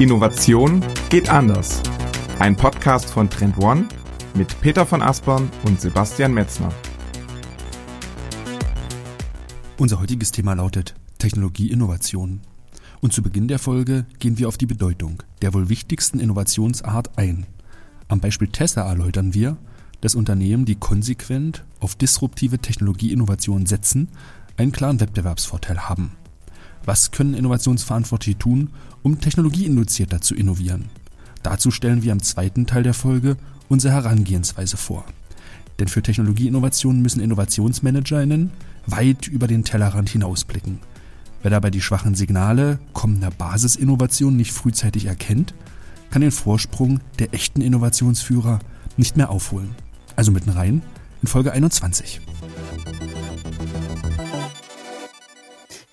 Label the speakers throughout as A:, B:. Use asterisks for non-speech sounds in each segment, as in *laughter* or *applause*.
A: Innovation geht anders. Ein Podcast von Trend One mit Peter von Aspern und Sebastian Metzner.
B: Unser heutiges Thema lautet Technologieinnovation. Und zu Beginn der Folge gehen wir auf die Bedeutung der wohl wichtigsten Innovationsart ein. Am Beispiel Tesla erläutern wir, dass Unternehmen, die konsequent auf disruptive Technologieinnovationen setzen, einen klaren Wettbewerbsvorteil haben. Was können Innovationsverantwortliche tun, um technologieinduzierter zu innovieren? Dazu stellen wir im zweiten Teil der Folge unsere Herangehensweise vor. Denn für Technologieinnovationen müssen InnovationsmanagerInnen weit über den Tellerrand hinausblicken. Wer dabei die schwachen Signale kommender Basisinnovationen nicht frühzeitig erkennt, kann den Vorsprung der echten Innovationsführer nicht mehr aufholen. Also mitten rein in Folge 21.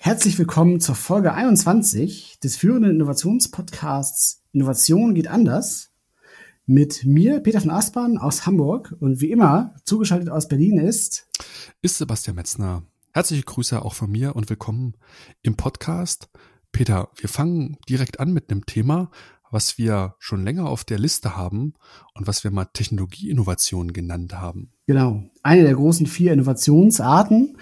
C: Herzlich willkommen zur Folge 21 des führenden Innovationspodcasts Innovation geht anders. Mit mir, Peter von Aspern aus Hamburg und wie immer zugeschaltet aus Berlin ist
B: ist Sebastian Metzner. Herzliche Grüße auch von mir und willkommen im Podcast. Peter, wir fangen direkt an mit einem Thema, was wir schon länger auf der Liste haben und was wir mal Technologieinnovation genannt haben.
C: Genau, eine der großen vier Innovationsarten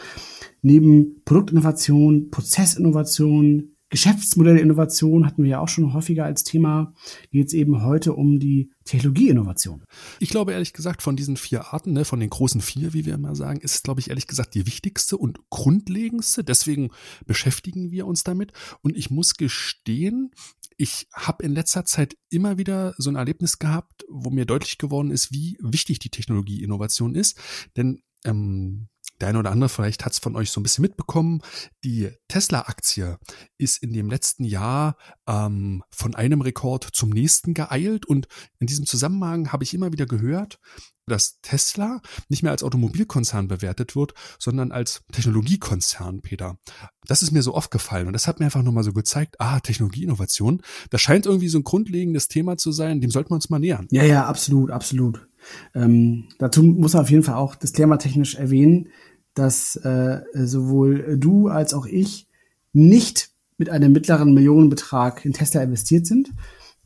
C: neben Produktinnovation, Prozessinnovation, Geschäftsmodellinnovation hatten wir ja auch schon häufiger als Thema, geht es eben heute um die Technologieinnovation.
B: Ich glaube ehrlich gesagt, von diesen vier Arten, ne, von den großen vier, wie wir immer sagen, ist es, glaube ich, ehrlich gesagt die wichtigste und grundlegendste. Deswegen beschäftigen wir uns damit. Und ich muss gestehen, ich habe in letzter Zeit immer wieder so ein Erlebnis gehabt, wo mir deutlich geworden ist, wie wichtig die Technologieinnovation ist. Denn ähm, der eine oder andere vielleicht hat es von euch so ein bisschen mitbekommen. Die Tesla-Aktie ist in dem letzten Jahr ähm, von einem Rekord zum nächsten geeilt. Und in diesem Zusammenhang habe ich immer wieder gehört, dass Tesla nicht mehr als Automobilkonzern bewertet wird, sondern als Technologiekonzern, Peter. Das ist mir so oft gefallen und das hat mir einfach nochmal so gezeigt, ah, Technologieinnovation, das scheint irgendwie so ein grundlegendes Thema zu sein, dem sollten wir uns mal nähern.
C: Ja, ja, absolut, absolut. Ähm, dazu muss man auf jeden Fall auch das Thema technisch erwähnen, dass äh, sowohl du als auch ich nicht mit einem mittleren Millionenbetrag in Tesla investiert sind.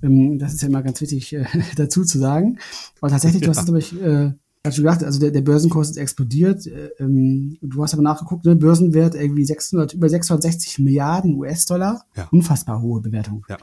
C: Ähm, das ist ja immer ganz wichtig äh, *laughs* dazu zu sagen. Aber tatsächlich, du hast es, glaube ich, äh, hast du gesagt, also der, der Börsenkurs ist explodiert. Äh, ähm, du hast aber nachgeguckt, ne? Börsenwert irgendwie 600, über 660 Milliarden US-Dollar. Ja. Unfassbar hohe Bewertung.
B: Ja.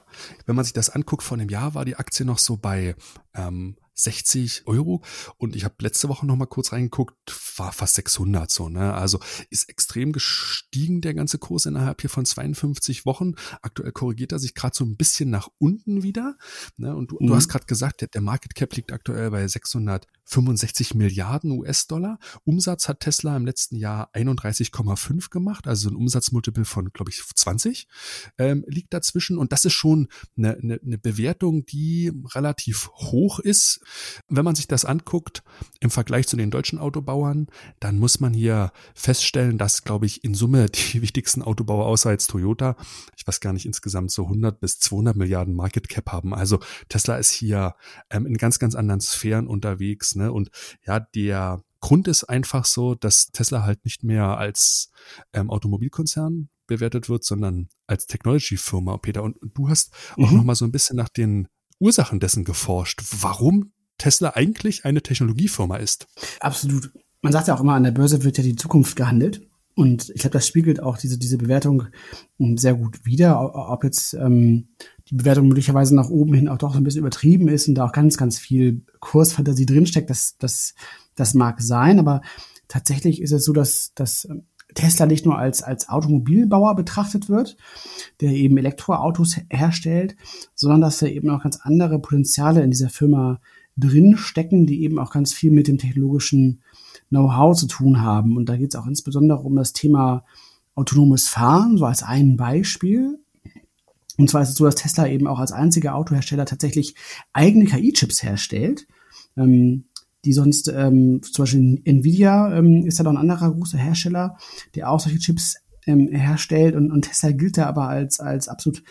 B: Wenn man sich das anguckt, vor einem Jahr war die Aktie noch so bei ähm, 60 Euro. Und ich habe letzte Woche noch mal kurz reingeguckt, war fast 600 so. Ne? Also ist extrem gestiegen der ganze Kurs innerhalb hier von 52 Wochen. Aktuell korrigiert er sich gerade so ein bisschen nach unten wieder. Ne? Und du, mhm. du hast gerade gesagt, der, der Market Cap liegt aktuell bei 665 Milliarden US-Dollar. Umsatz hat Tesla im letzten Jahr 31,5 gemacht, also ein Umsatzmultiple von, glaube ich, 20 ähm, liegt dazwischen. Und das ist schon eine, eine, eine Bewertung, die relativ hoch ist wenn man sich das anguckt im Vergleich zu den deutschen Autobauern, dann muss man hier feststellen, dass, glaube ich, in Summe *laughs* die wichtigsten Autobauer außer jetzt Toyota, ich weiß gar nicht, insgesamt so 100 bis 200 Milliarden Market Cap haben. Also Tesla ist hier ähm, in ganz, ganz anderen Sphären unterwegs. Ne? Und ja, der Grund ist einfach so, dass Tesla halt nicht mehr als ähm, Automobilkonzern bewertet wird, sondern als Technology-Firma, Peter. Und du hast auch mhm. noch mal so ein bisschen nach den Ursachen dessen geforscht. Warum Tesla eigentlich eine Technologiefirma ist.
C: Absolut. Man sagt ja auch immer, an der Börse wird ja die Zukunft gehandelt. Und ich glaube, das spiegelt auch diese, diese Bewertung hm, sehr gut wider. Ob jetzt ähm, die Bewertung möglicherweise nach oben hin auch doch ein bisschen übertrieben ist und da auch ganz, ganz viel Kursfantasie drinsteckt, das, das, das mag sein. Aber tatsächlich ist es so, dass, dass Tesla nicht nur als, als Automobilbauer betrachtet wird, der eben Elektroautos herstellt, sondern dass er eben auch ganz andere Potenziale in dieser Firma drin stecken, die eben auch ganz viel mit dem technologischen Know-how zu tun haben. Und da geht es auch insbesondere um das Thema autonomes Fahren, so als ein Beispiel. Und zwar ist es so, dass Tesla eben auch als einziger Autohersteller tatsächlich eigene KI-Chips herstellt, ähm, die sonst ähm, zum Beispiel Nvidia ähm, ist da noch ein anderer großer Hersteller, der auch solche Chips ähm, herstellt und, und Tesla gilt da aber als, als absolut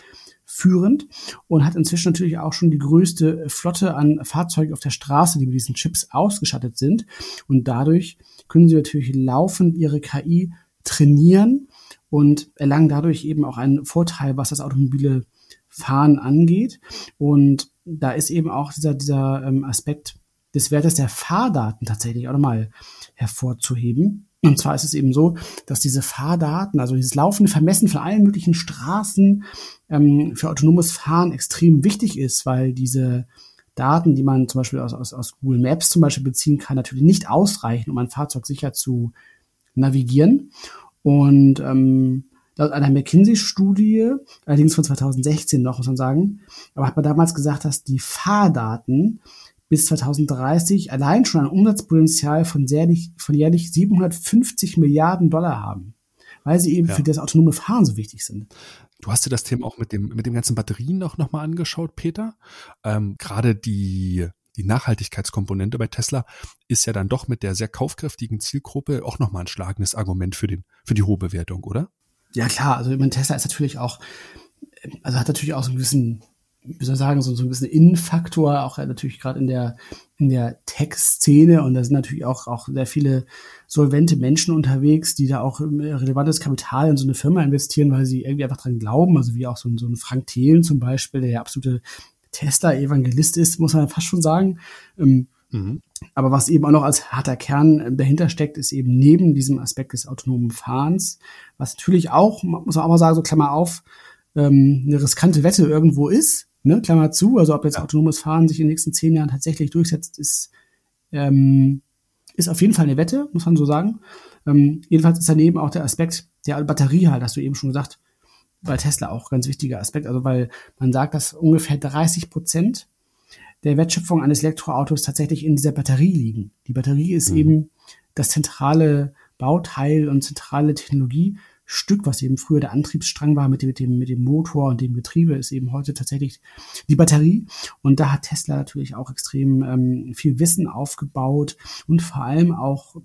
C: führend und hat inzwischen natürlich auch schon die größte Flotte an Fahrzeugen auf der Straße, die mit diesen Chips ausgestattet sind. Und dadurch können sie natürlich laufend ihre KI trainieren und erlangen dadurch eben auch einen Vorteil, was das automobile Fahren angeht. Und da ist eben auch dieser, dieser ähm, Aspekt des Wertes der Fahrdaten tatsächlich auch nochmal hervorzuheben. Und zwar ist es eben so, dass diese Fahrdaten, also dieses laufende Vermessen von allen möglichen Straßen ähm, für autonomes Fahren extrem wichtig ist, weil diese Daten, die man zum Beispiel aus, aus, aus Google Maps zum Beispiel beziehen kann, natürlich nicht ausreichen, um ein Fahrzeug sicher zu navigieren. Und ähm, laut einer McKinsey-Studie, allerdings von 2016 noch, muss man sagen, aber hat man damals gesagt, dass die Fahrdaten bis 2030 allein schon ein Umsatzpotenzial von jährlich, von jährlich 750 Milliarden Dollar haben, weil sie eben ja. für das autonome Fahren so wichtig sind.
B: Du hast dir das Thema auch mit dem, mit dem ganzen Batterien noch, noch mal angeschaut, Peter. Ähm, Gerade die, die Nachhaltigkeitskomponente bei Tesla ist ja dann doch mit der sehr kaufkräftigen Zielgruppe auch nochmal ein schlagendes Argument für, den, für die hohe Bewertung, oder?
C: Ja, klar. Also, ich meine, Tesla ist natürlich auch, also hat natürlich auch so einen gewissen wie soll ich sagen, so, so ein bisschen Innenfaktor, auch natürlich gerade in der, in der Tech-Szene. Und da sind natürlich auch, auch sehr viele solvente Menschen unterwegs, die da auch relevantes Kapital in so eine Firma investieren, weil sie irgendwie einfach dran glauben. Also wie auch so ein, so ein Frank Thelen zum Beispiel, der ja absolute Tesla-Evangelist ist, muss man fast schon sagen. Ähm, mhm. Aber was eben auch noch als harter Kern dahinter steckt, ist eben neben diesem Aspekt des autonomen Fahrens, was natürlich auch, muss man auch mal sagen, so Klammer auf, ähm, eine riskante Wette irgendwo ist, ne, Klammer zu, also ob jetzt autonomes Fahren sich in den nächsten zehn Jahren tatsächlich durchsetzt, ist, ähm, ist auf jeden Fall eine Wette, muss man so sagen. Ähm, jedenfalls ist daneben auch der Aspekt der Batterie halt, hast du eben schon gesagt, bei Tesla auch ganz wichtiger Aspekt, also weil man sagt, dass ungefähr 30 Prozent der Wertschöpfung eines Elektroautos tatsächlich in dieser Batterie liegen. Die Batterie ist mhm. eben das zentrale Bauteil und zentrale Technologie Stück, was eben früher der Antriebsstrang war mit dem, mit dem, mit dem Motor und dem Getriebe, ist eben heute tatsächlich die Batterie. Und da hat Tesla natürlich auch extrem ähm, viel Wissen aufgebaut und vor allem auch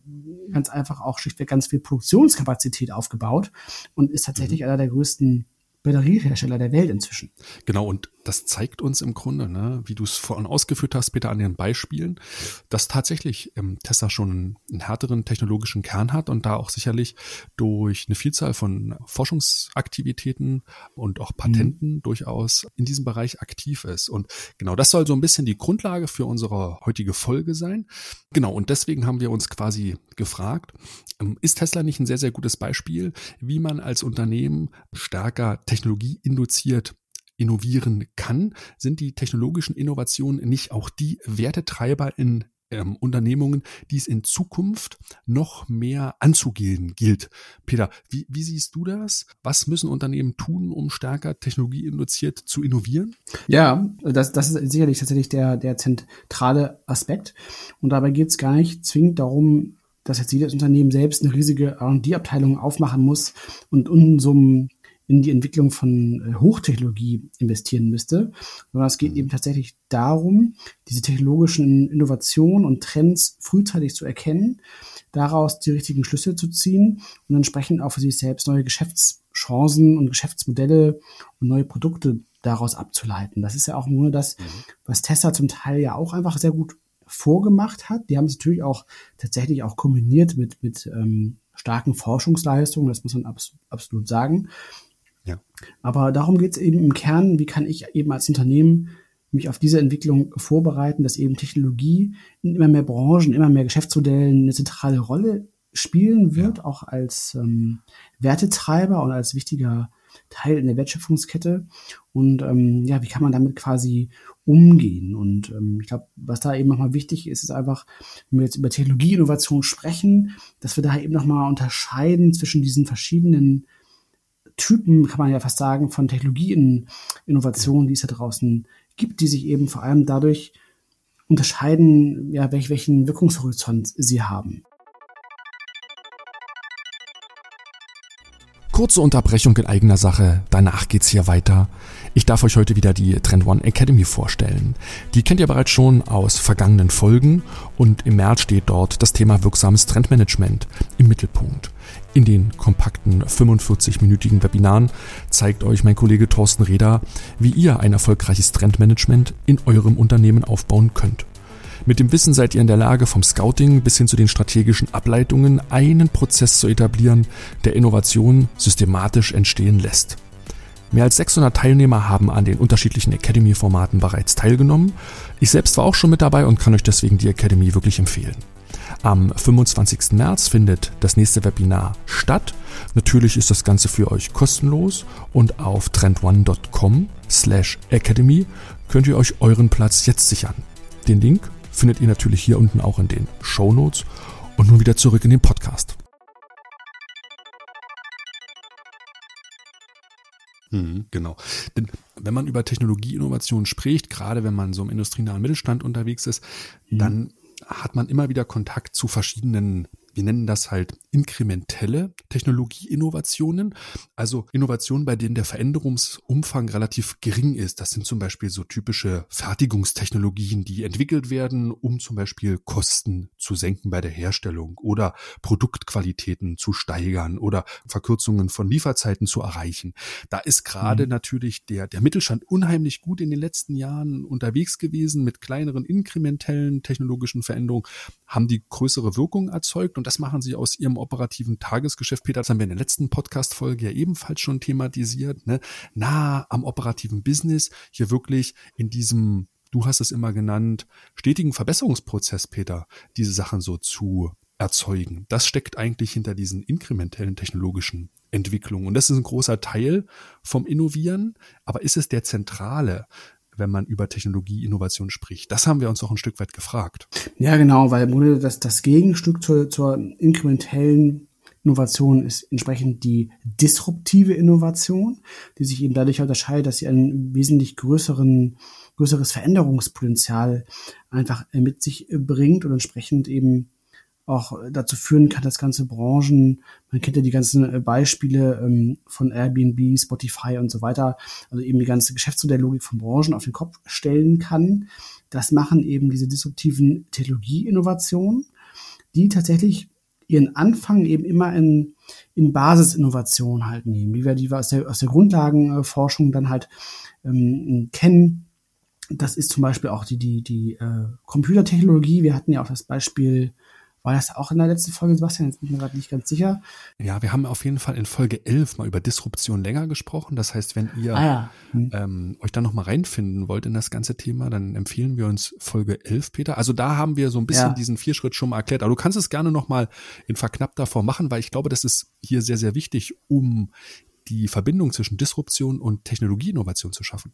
C: ganz einfach auch schlichtweg ganz viel Produktionskapazität aufgebaut und ist tatsächlich mhm. einer der größten Batteriehersteller der Welt inzwischen.
B: Genau, und das zeigt uns im Grunde, ne, wie du es vorhin ausgeführt hast, Peter, an den Beispielen, dass tatsächlich ähm, Tesla schon einen, härteren technologischen Kern hat und da auch sicherlich durch eine Vielzahl von Forschungsaktivitäten und auch Patenten mhm. durchaus in diesem Bereich aktiv ist. Und genau das soll so ein bisschen die Grundlage für unsere heutige Folge sein. Genau, und deswegen haben wir uns quasi gefragt, ähm, ist Tesla nicht ein sehr, sehr gutes Beispiel, wie man als Unternehmen stärker Technologie induziert innovieren kann, sind die technologischen Innovationen nicht auch die Wertetreiber in ähm, Unternehmungen, die es in Zukunft noch mehr anzugehen gilt. Peter, wie, wie siehst du das? Was müssen Unternehmen tun, um stärker technologieinduziert zu innovieren?
C: Ja, das, das ist sicherlich tatsächlich der, der zentrale Aspekt. Und dabei geht es gar nicht zwingend darum, dass jetzt jedes Unternehmen selbst eine riesige R&D-Abteilung aufmachen muss und Unsummen in die Entwicklung von äh, Hochtechnologie investieren müsste, sondern es geht eben tatsächlich darum, diese technologischen Innovationen und Trends frühzeitig zu erkennen, daraus die richtigen Schlüsse zu ziehen und entsprechend auch für sich selbst neue Geschäftschancen und Geschäftsmodelle und neue Produkte daraus abzuleiten. Das ist ja auch nur das, mhm. was Tesla zum Teil ja auch einfach sehr gut vorgemacht hat. Die haben es natürlich auch tatsächlich auch kombiniert mit, mit ähm, starken Forschungsleistungen, das muss man abs absolut sagen. Ja. Aber darum geht es eben im Kern, wie kann ich eben als Unternehmen mich auf diese Entwicklung vorbereiten, dass eben Technologie in immer mehr Branchen, immer mehr Geschäftsmodellen eine zentrale Rolle spielen wird, ja. auch als ähm, Wertetreiber und als wichtiger Teil in der Wertschöpfungskette. Und ähm, ja, wie kann man damit quasi umgehen? Und ähm, ich glaube, was da eben nochmal wichtig ist, ist einfach, wenn wir jetzt über Technologieinnovation sprechen, dass wir da eben nochmal unterscheiden zwischen diesen verschiedenen Typen, kann man ja fast sagen, von Technologieinnovationen, die es da draußen gibt, die sich eben vor allem dadurch unterscheiden, ja, welch, welchen Wirkungshorizont sie haben.
B: Kurze Unterbrechung in eigener Sache, danach geht's hier weiter. Ich darf euch heute wieder die Trend One Academy vorstellen. Die kennt ihr bereits schon aus vergangenen Folgen und im März steht dort das Thema wirksames Trendmanagement im Mittelpunkt. In den kompakten 45-minütigen Webinaren zeigt euch mein Kollege Thorsten Reda, wie ihr ein erfolgreiches Trendmanagement in eurem Unternehmen aufbauen könnt. Mit dem Wissen seid ihr in der Lage, vom Scouting bis hin zu den strategischen Ableitungen einen Prozess zu etablieren, der Innovation systematisch entstehen lässt. Mehr als 600 Teilnehmer haben an den unterschiedlichen Academy-Formaten bereits teilgenommen. Ich selbst war auch schon mit dabei und kann euch deswegen die Academy wirklich empfehlen. Am 25. März findet das nächste Webinar statt. Natürlich ist das Ganze für euch kostenlos und auf trendone.com slash academy könnt ihr euch euren Platz jetzt sichern. Den Link findet ihr natürlich hier unten auch in den Show Notes und nun wieder zurück in den Podcast. Hm, genau. Denn wenn man über Technologieinnovation spricht, gerade wenn man so im industrienahen Mittelstand unterwegs ist, mhm. dann hat man immer wieder Kontakt zu verschiedenen wir nennen das halt inkrementelle Technologieinnovationen, also Innovationen, bei denen der Veränderungsumfang relativ gering ist. Das sind zum Beispiel so typische Fertigungstechnologien, die entwickelt werden, um zum Beispiel Kosten zu senken bei der Herstellung oder Produktqualitäten zu steigern oder Verkürzungen von Lieferzeiten zu erreichen. Da ist gerade mhm. natürlich der, der Mittelstand unheimlich gut in den letzten Jahren unterwegs gewesen mit kleineren inkrementellen technologischen Veränderungen, haben die größere Wirkung erzeugt und das machen sie aus ihrem operativen Tagesgeschäft. Peter, das haben wir in der letzten Podcast-Folge ja ebenfalls schon thematisiert, ne? nah am operativen Business, hier wirklich in diesem, du hast es immer genannt, stetigen Verbesserungsprozess, Peter, diese Sachen so zu erzeugen. Das steckt eigentlich hinter diesen inkrementellen technologischen Entwicklungen. Und das ist ein großer Teil vom Innovieren. Aber ist es der zentrale? wenn man über Technologieinnovation spricht? Das haben wir uns auch ein Stück weit gefragt.
C: Ja, genau, weil das, das Gegenstück zur, zur inkrementellen Innovation ist entsprechend die disruptive Innovation, die sich eben dadurch unterscheidet, dass sie einen wesentlich größeren, größeres Veränderungspotenzial einfach mit sich bringt und entsprechend eben auch dazu führen kann, dass ganze Branchen, man kennt ja die ganzen äh, Beispiele ähm, von Airbnb, Spotify und so weiter, also eben die ganze Geschäftsmodelllogik von Branchen auf den Kopf stellen kann. Das machen eben diese disruptiven Technologieinnovationen, die tatsächlich ihren Anfang eben immer in, in Basisinnovation halt nehmen, wie wir die wir aus der, aus der Grundlagenforschung dann halt ähm, kennen. Das ist zum Beispiel auch die, die, die äh, Computertechnologie. Wir hatten ja auch das Beispiel war das auch in der letzten Folge, Sebastian? Jetzt bin ich mir gerade nicht ganz sicher.
B: Ja, wir haben auf jeden Fall in Folge 11 mal über Disruption länger gesprochen. Das heißt, wenn ihr ah, ja. hm. ähm, euch da noch mal reinfinden wollt in das ganze Thema, dann empfehlen wir uns Folge 11, Peter. Also da haben wir so ein bisschen ja. diesen Vierschritt schon mal erklärt. Aber du kannst es gerne noch mal in verknappter Form machen, weil ich glaube, das ist hier sehr, sehr wichtig, um die Verbindung zwischen Disruption und Technologieinnovation zu schaffen.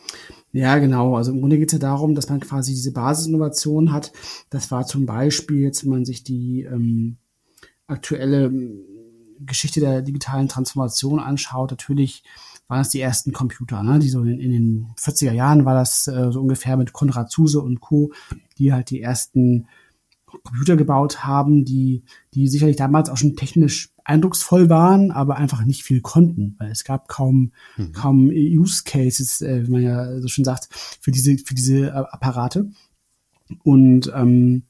C: Ja, genau. Also im Grunde geht es ja darum, dass man quasi diese Basisinnovation hat. Das war zum Beispiel, jetzt wenn man sich die ähm, aktuelle ähm, Geschichte der digitalen Transformation anschaut, natürlich waren es die ersten Computer, ne? die so in, in den 40er Jahren war das äh, so ungefähr mit Konrad Zuse und Co., die halt die ersten Computer gebaut haben, die, die sicherlich damals auch schon technisch eindrucksvoll waren, aber einfach nicht viel konnten, weil es gab kaum, mhm. kaum Use Cases, äh, wie man ja so schon sagt, für diese, für diese äh, Apparate. Und ähm,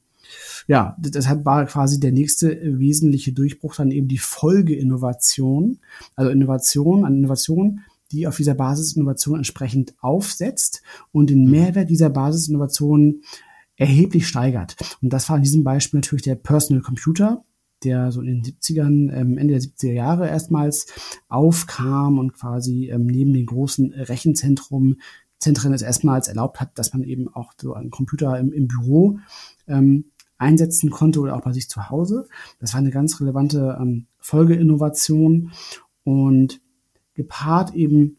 C: ja, deshalb war quasi der nächste wesentliche Durchbruch dann eben die Folgeinnovation, also Innovation an Innovation, die auf dieser Basisinnovation entsprechend aufsetzt und den mhm. Mehrwert dieser Basisinnovation erheblich steigert. Und das war in diesem Beispiel natürlich der Personal Computer, der so in den 70ern, ähm, Ende der 70er Jahre erstmals aufkam und quasi ähm, neben den großen Rechenzentrum Zentren es erstmals erlaubt hat, dass man eben auch so einen Computer im, im Büro ähm, einsetzen konnte oder auch bei sich zu Hause. Das war eine ganz relevante ähm, Folgeinnovation und gepaart eben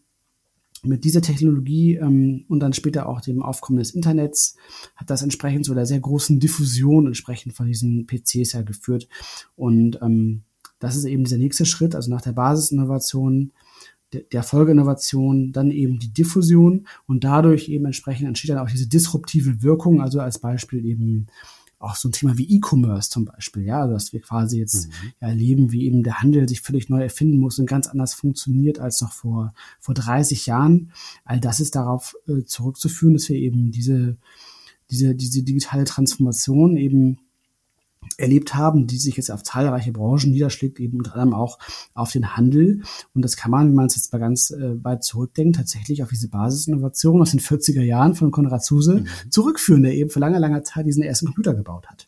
C: mit dieser Technologie ähm, und dann später auch dem Aufkommen des Internets hat das entsprechend zu einer sehr großen Diffusion entsprechend von diesen PCs ja geführt. Und ähm, das ist eben dieser nächste Schritt, also nach der Basisinnovation, der, der Folgeinnovation, dann eben die Diffusion und dadurch eben entsprechend entsteht dann auch diese disruptive Wirkung, also als Beispiel eben auch so ein Thema wie E-Commerce zum Beispiel, ja, dass wir quasi jetzt mhm. erleben, wie eben der Handel sich völlig neu erfinden muss und ganz anders funktioniert als noch vor, vor 30 Jahren. All das ist darauf äh, zurückzuführen, dass wir eben diese, diese, diese digitale Transformation eben erlebt haben, die sich jetzt auf zahlreiche Branchen niederschlägt, eben unter anderem auch auf den Handel. Und das kann man, wenn man es jetzt mal ganz äh, weit zurückdenkt, tatsächlich auf diese Basisinnovation aus den 40er Jahren von Konrad Zuse mhm. zurückführen, der eben vor langer, langer Zeit diesen ersten Computer gebaut hat.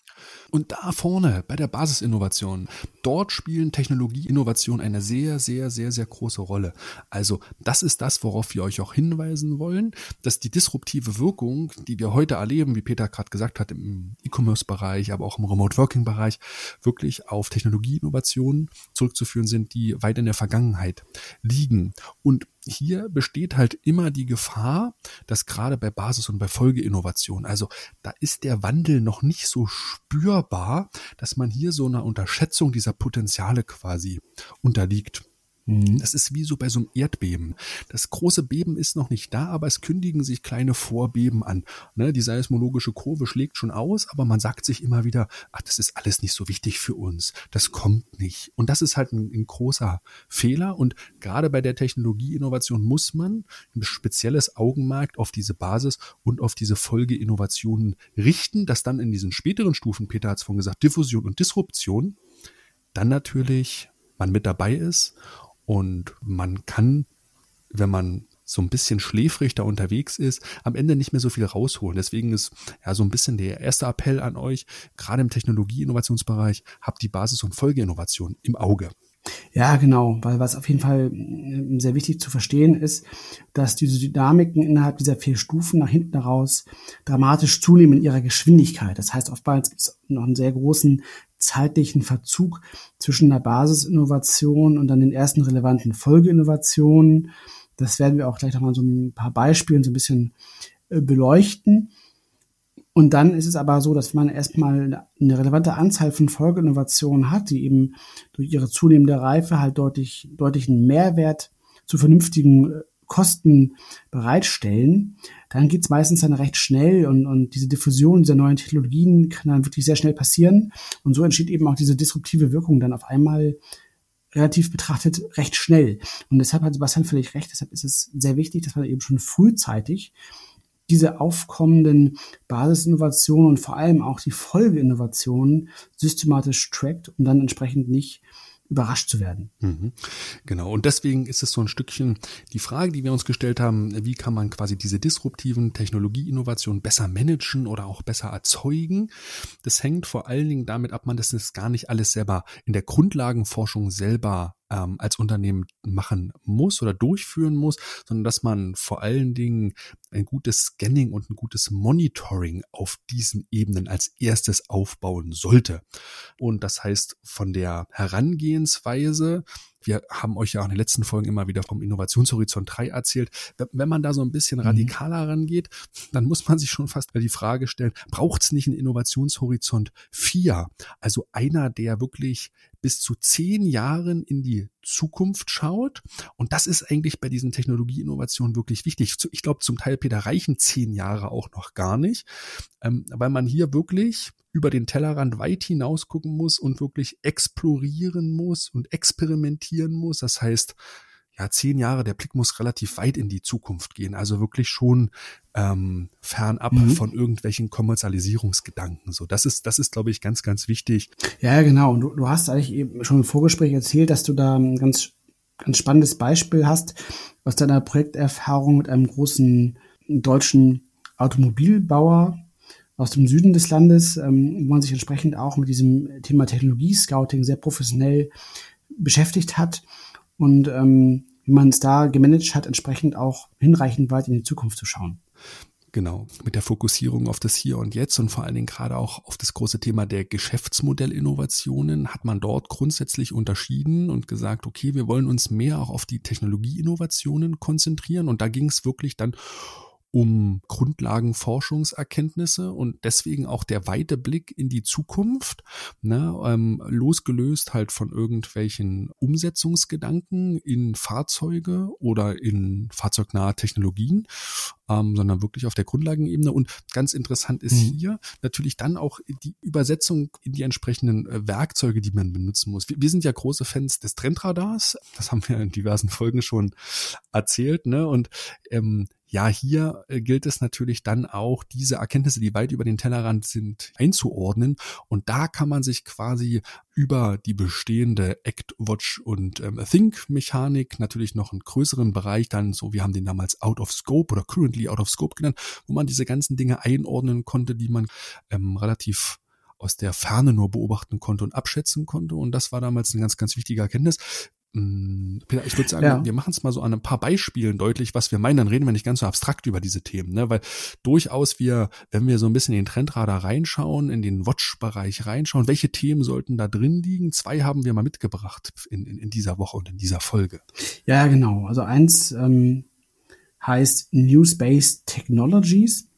B: Und da vorne bei der Basisinnovation, dort spielen Technologieinnovationen eine sehr, sehr, sehr, sehr große Rolle. Also das ist das, worauf wir euch auch hinweisen wollen, dass die disruptive Wirkung, die wir heute erleben, wie Peter gerade gesagt hat, im E-Commerce-Bereich, aber auch im Remote-Working-Bereich, wirklich auf Technologieinnovationen zurückzuführen sind, die weit in der Vergangenheit liegen. Und hier besteht halt immer die Gefahr, dass gerade bei Basis- und bei Folgeinnovation, also da ist der Wandel noch nicht so spürbar, dass man hier so einer Unterschätzung dieser Potenziale quasi unterliegt. Mhm. Das ist wie so bei so einem Erdbeben. Das große Beben ist noch nicht da, aber es kündigen sich kleine Vorbeben an. Ne, die seismologische Kurve schlägt schon aus, aber man sagt sich immer wieder, ach, das ist alles nicht so wichtig für uns. Das kommt nicht. Und das ist halt ein, ein großer Fehler. Und gerade bei der Technologieinnovation muss man ein spezielles Augenmerk auf diese Basis und auf diese Folgeinnovationen richten, dass dann in diesen späteren Stufen, Peter hat es vorhin gesagt, Diffusion und Disruption, dann natürlich man mit dabei ist und man kann, wenn man so ein bisschen schläfrig da unterwegs ist, am Ende nicht mehr so viel rausholen. Deswegen ist ja so ein bisschen der erste Appell an euch, gerade im Technologie-Innovationsbereich, habt die Basis- und Folgeinnovation im Auge.
C: Ja, genau, weil was auf jeden Fall äh, sehr wichtig zu verstehen ist, dass diese Dynamiken innerhalb dieser vier Stufen nach hinten raus dramatisch zunehmen in ihrer Geschwindigkeit. Das heißt, oftmals gibt es noch einen sehr großen zeitlichen Verzug zwischen der Basisinnovation und dann den ersten relevanten Folgeinnovationen. Das werden wir auch gleich nochmal so ein paar Beispielen so ein bisschen äh, beleuchten. Und dann ist es aber so, dass man erstmal eine relevante Anzahl von Folgeinnovationen hat, die eben durch ihre zunehmende Reife halt deutlich, deutlichen Mehrwert zu vernünftigen äh, Kosten bereitstellen, dann geht's meistens dann recht schnell und, und diese Diffusion dieser neuen Technologien kann dann wirklich sehr schnell passieren. Und so entsteht eben auch diese disruptive Wirkung dann auf einmal relativ betrachtet recht schnell. Und deshalb hat Sebastian völlig recht, deshalb ist es sehr wichtig, dass man eben schon frühzeitig diese aufkommenden Basisinnovationen und vor allem auch die Folgeinnovationen systematisch trackt und dann entsprechend nicht überrascht zu werden.
B: Mhm. Genau. Und deswegen ist es so ein Stückchen die Frage, die wir uns gestellt haben, wie kann man quasi diese disruptiven Technologieinnovationen besser managen oder auch besser erzeugen? Das hängt vor allen Dingen damit ab, man das gar nicht alles selber in der Grundlagenforschung selber ähm, als Unternehmen machen muss oder durchführen muss, sondern dass man vor allen Dingen ein gutes Scanning und ein gutes Monitoring auf diesen Ebenen als erstes aufbauen sollte. Und das heißt, von der Herangehensweise wir haben euch ja auch in den letzten Folgen immer wieder vom Innovationshorizont 3 erzählt. Wenn man da so ein bisschen mhm. radikaler rangeht, dann muss man sich schon fast die Frage stellen, braucht es nicht einen Innovationshorizont 4? Also einer, der wirklich bis zu zehn Jahren in die Zukunft schaut. Und das ist eigentlich bei diesen Technologieinnovationen wirklich wichtig. Ich glaube, zum Teil, Peter, reichen zehn Jahre auch noch gar nicht, ähm, weil man hier wirklich über den Tellerrand weit hinaus gucken muss und wirklich explorieren muss und experimentieren muss. Das heißt, ja, zehn Jahre, der Blick muss relativ weit in die Zukunft gehen. Also wirklich schon ähm, fernab mhm. von irgendwelchen Kommerzialisierungsgedanken. So, das ist, das ist, glaube ich, ganz, ganz wichtig.
C: Ja, genau. Und du, du hast eigentlich eben schon im Vorgespräch erzählt, dass du da ein ganz, ganz spannendes Beispiel hast aus deiner Projekterfahrung mit einem großen deutschen Automobilbauer, aus dem Süden des Landes, ähm, wo man sich entsprechend auch mit diesem Thema Technologie-Scouting sehr professionell beschäftigt hat und ähm, wie man es da gemanagt hat, entsprechend auch hinreichend weit in die Zukunft zu schauen.
B: Genau, mit der Fokussierung auf das Hier und Jetzt und vor allen Dingen gerade auch auf das große Thema der Geschäftsmodellinnovationen hat man dort grundsätzlich unterschieden und gesagt, okay, wir wollen uns mehr auch auf die Technologieinnovationen konzentrieren und da ging es wirklich dann um Grundlagenforschungserkenntnisse und deswegen auch der weite Blick in die Zukunft, ne, ähm, losgelöst halt von irgendwelchen Umsetzungsgedanken in Fahrzeuge oder in fahrzeugnahe Technologien, ähm, sondern wirklich auf der Grundlagenebene. Und ganz interessant ist mhm. hier natürlich dann auch die Übersetzung in die entsprechenden äh, Werkzeuge, die man benutzen muss. Wir, wir sind ja große Fans des Trendradars, das haben wir in diversen Folgen schon erzählt, ne? Und ähm, ja, hier äh, gilt es natürlich dann auch, diese Erkenntnisse, die weit über den Tellerrand sind, einzuordnen. Und da kann man sich quasi über die bestehende Act, Watch und ähm, Think-Mechanik natürlich noch einen größeren Bereich dann, so wir haben den damals Out of Scope oder Currently Out of Scope genannt, wo man diese ganzen Dinge einordnen konnte, die man ähm, relativ aus der Ferne nur beobachten konnte und abschätzen konnte. Und das war damals eine ganz, ganz wichtige Erkenntnis. Mm, Peter, ich würde sagen, ja. wir machen es mal so an ein paar Beispielen deutlich, was wir meinen, dann reden wir nicht ganz so abstrakt über diese Themen, ne? weil durchaus wir, wenn wir so ein bisschen in den Trendradar reinschauen, in den Watch-Bereich reinschauen, welche Themen sollten da drin liegen? Zwei haben wir mal mitgebracht in, in, in dieser Woche und in dieser Folge.
C: Ja, genau. Also eins ähm, heißt New Space Technologies.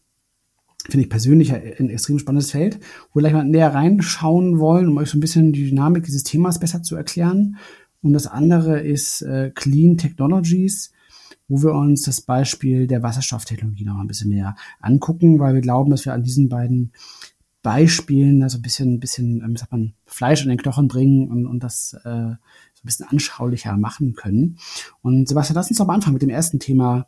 C: Finde ich persönlich ein extrem spannendes Feld, wo wir gleich mal näher reinschauen wollen, um euch so ein bisschen die Dynamik dieses Themas besser zu erklären und das andere ist äh, Clean Technologies, wo wir uns das Beispiel der Wasserstofftechnologie noch ein bisschen mehr angucken, weil wir glauben, dass wir an diesen beiden Beispielen also ein bisschen, ein bisschen, ähm, sagt man, Fleisch in den Knochen bringen und, und das äh, so ein bisschen anschaulicher machen können. Und Sebastian, lass uns doch am Anfang mit dem ersten Thema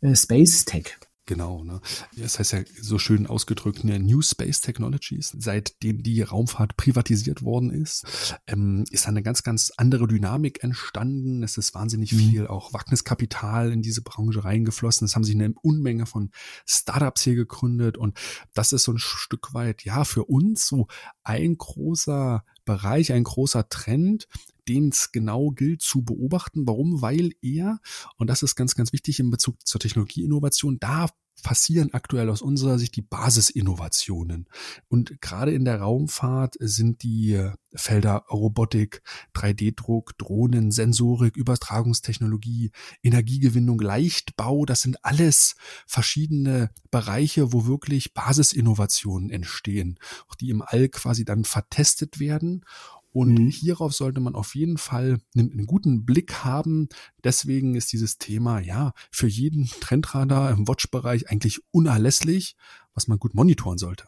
C: äh, Space Tech.
B: Genau, ne? Das heißt ja so schön ausgedrückt, ne, New Space Technologies, seitdem die Raumfahrt privatisiert worden ist, ähm, ist eine ganz, ganz andere Dynamik entstanden. Es ist wahnsinnig mhm. viel auch Wagniskapital in diese Branche reingeflossen. Es haben sich eine Unmenge von Startups hier gegründet und das ist so ein Stück weit, ja, für uns so ein großer Bereich, ein großer Trend, den es genau gilt zu beobachten. Warum? Weil er, und das ist ganz, ganz wichtig in Bezug zur Technologieinnovation, da passieren aktuell aus unserer Sicht die Basisinnovationen. Und gerade in der Raumfahrt sind die Felder Robotik, 3D-Druck, Drohnen, Sensorik, Übertragungstechnologie, Energiegewinnung, Leichtbau, das sind alles verschiedene Bereiche, wo wirklich Basisinnovationen entstehen, die im All quasi dann vertestet werden und mhm. hierauf sollte man auf jeden Fall einen, einen, guten Blick haben. Deswegen ist dieses Thema ja für jeden Trendradar im Watch-Bereich eigentlich unerlässlich, was man gut monitoren sollte.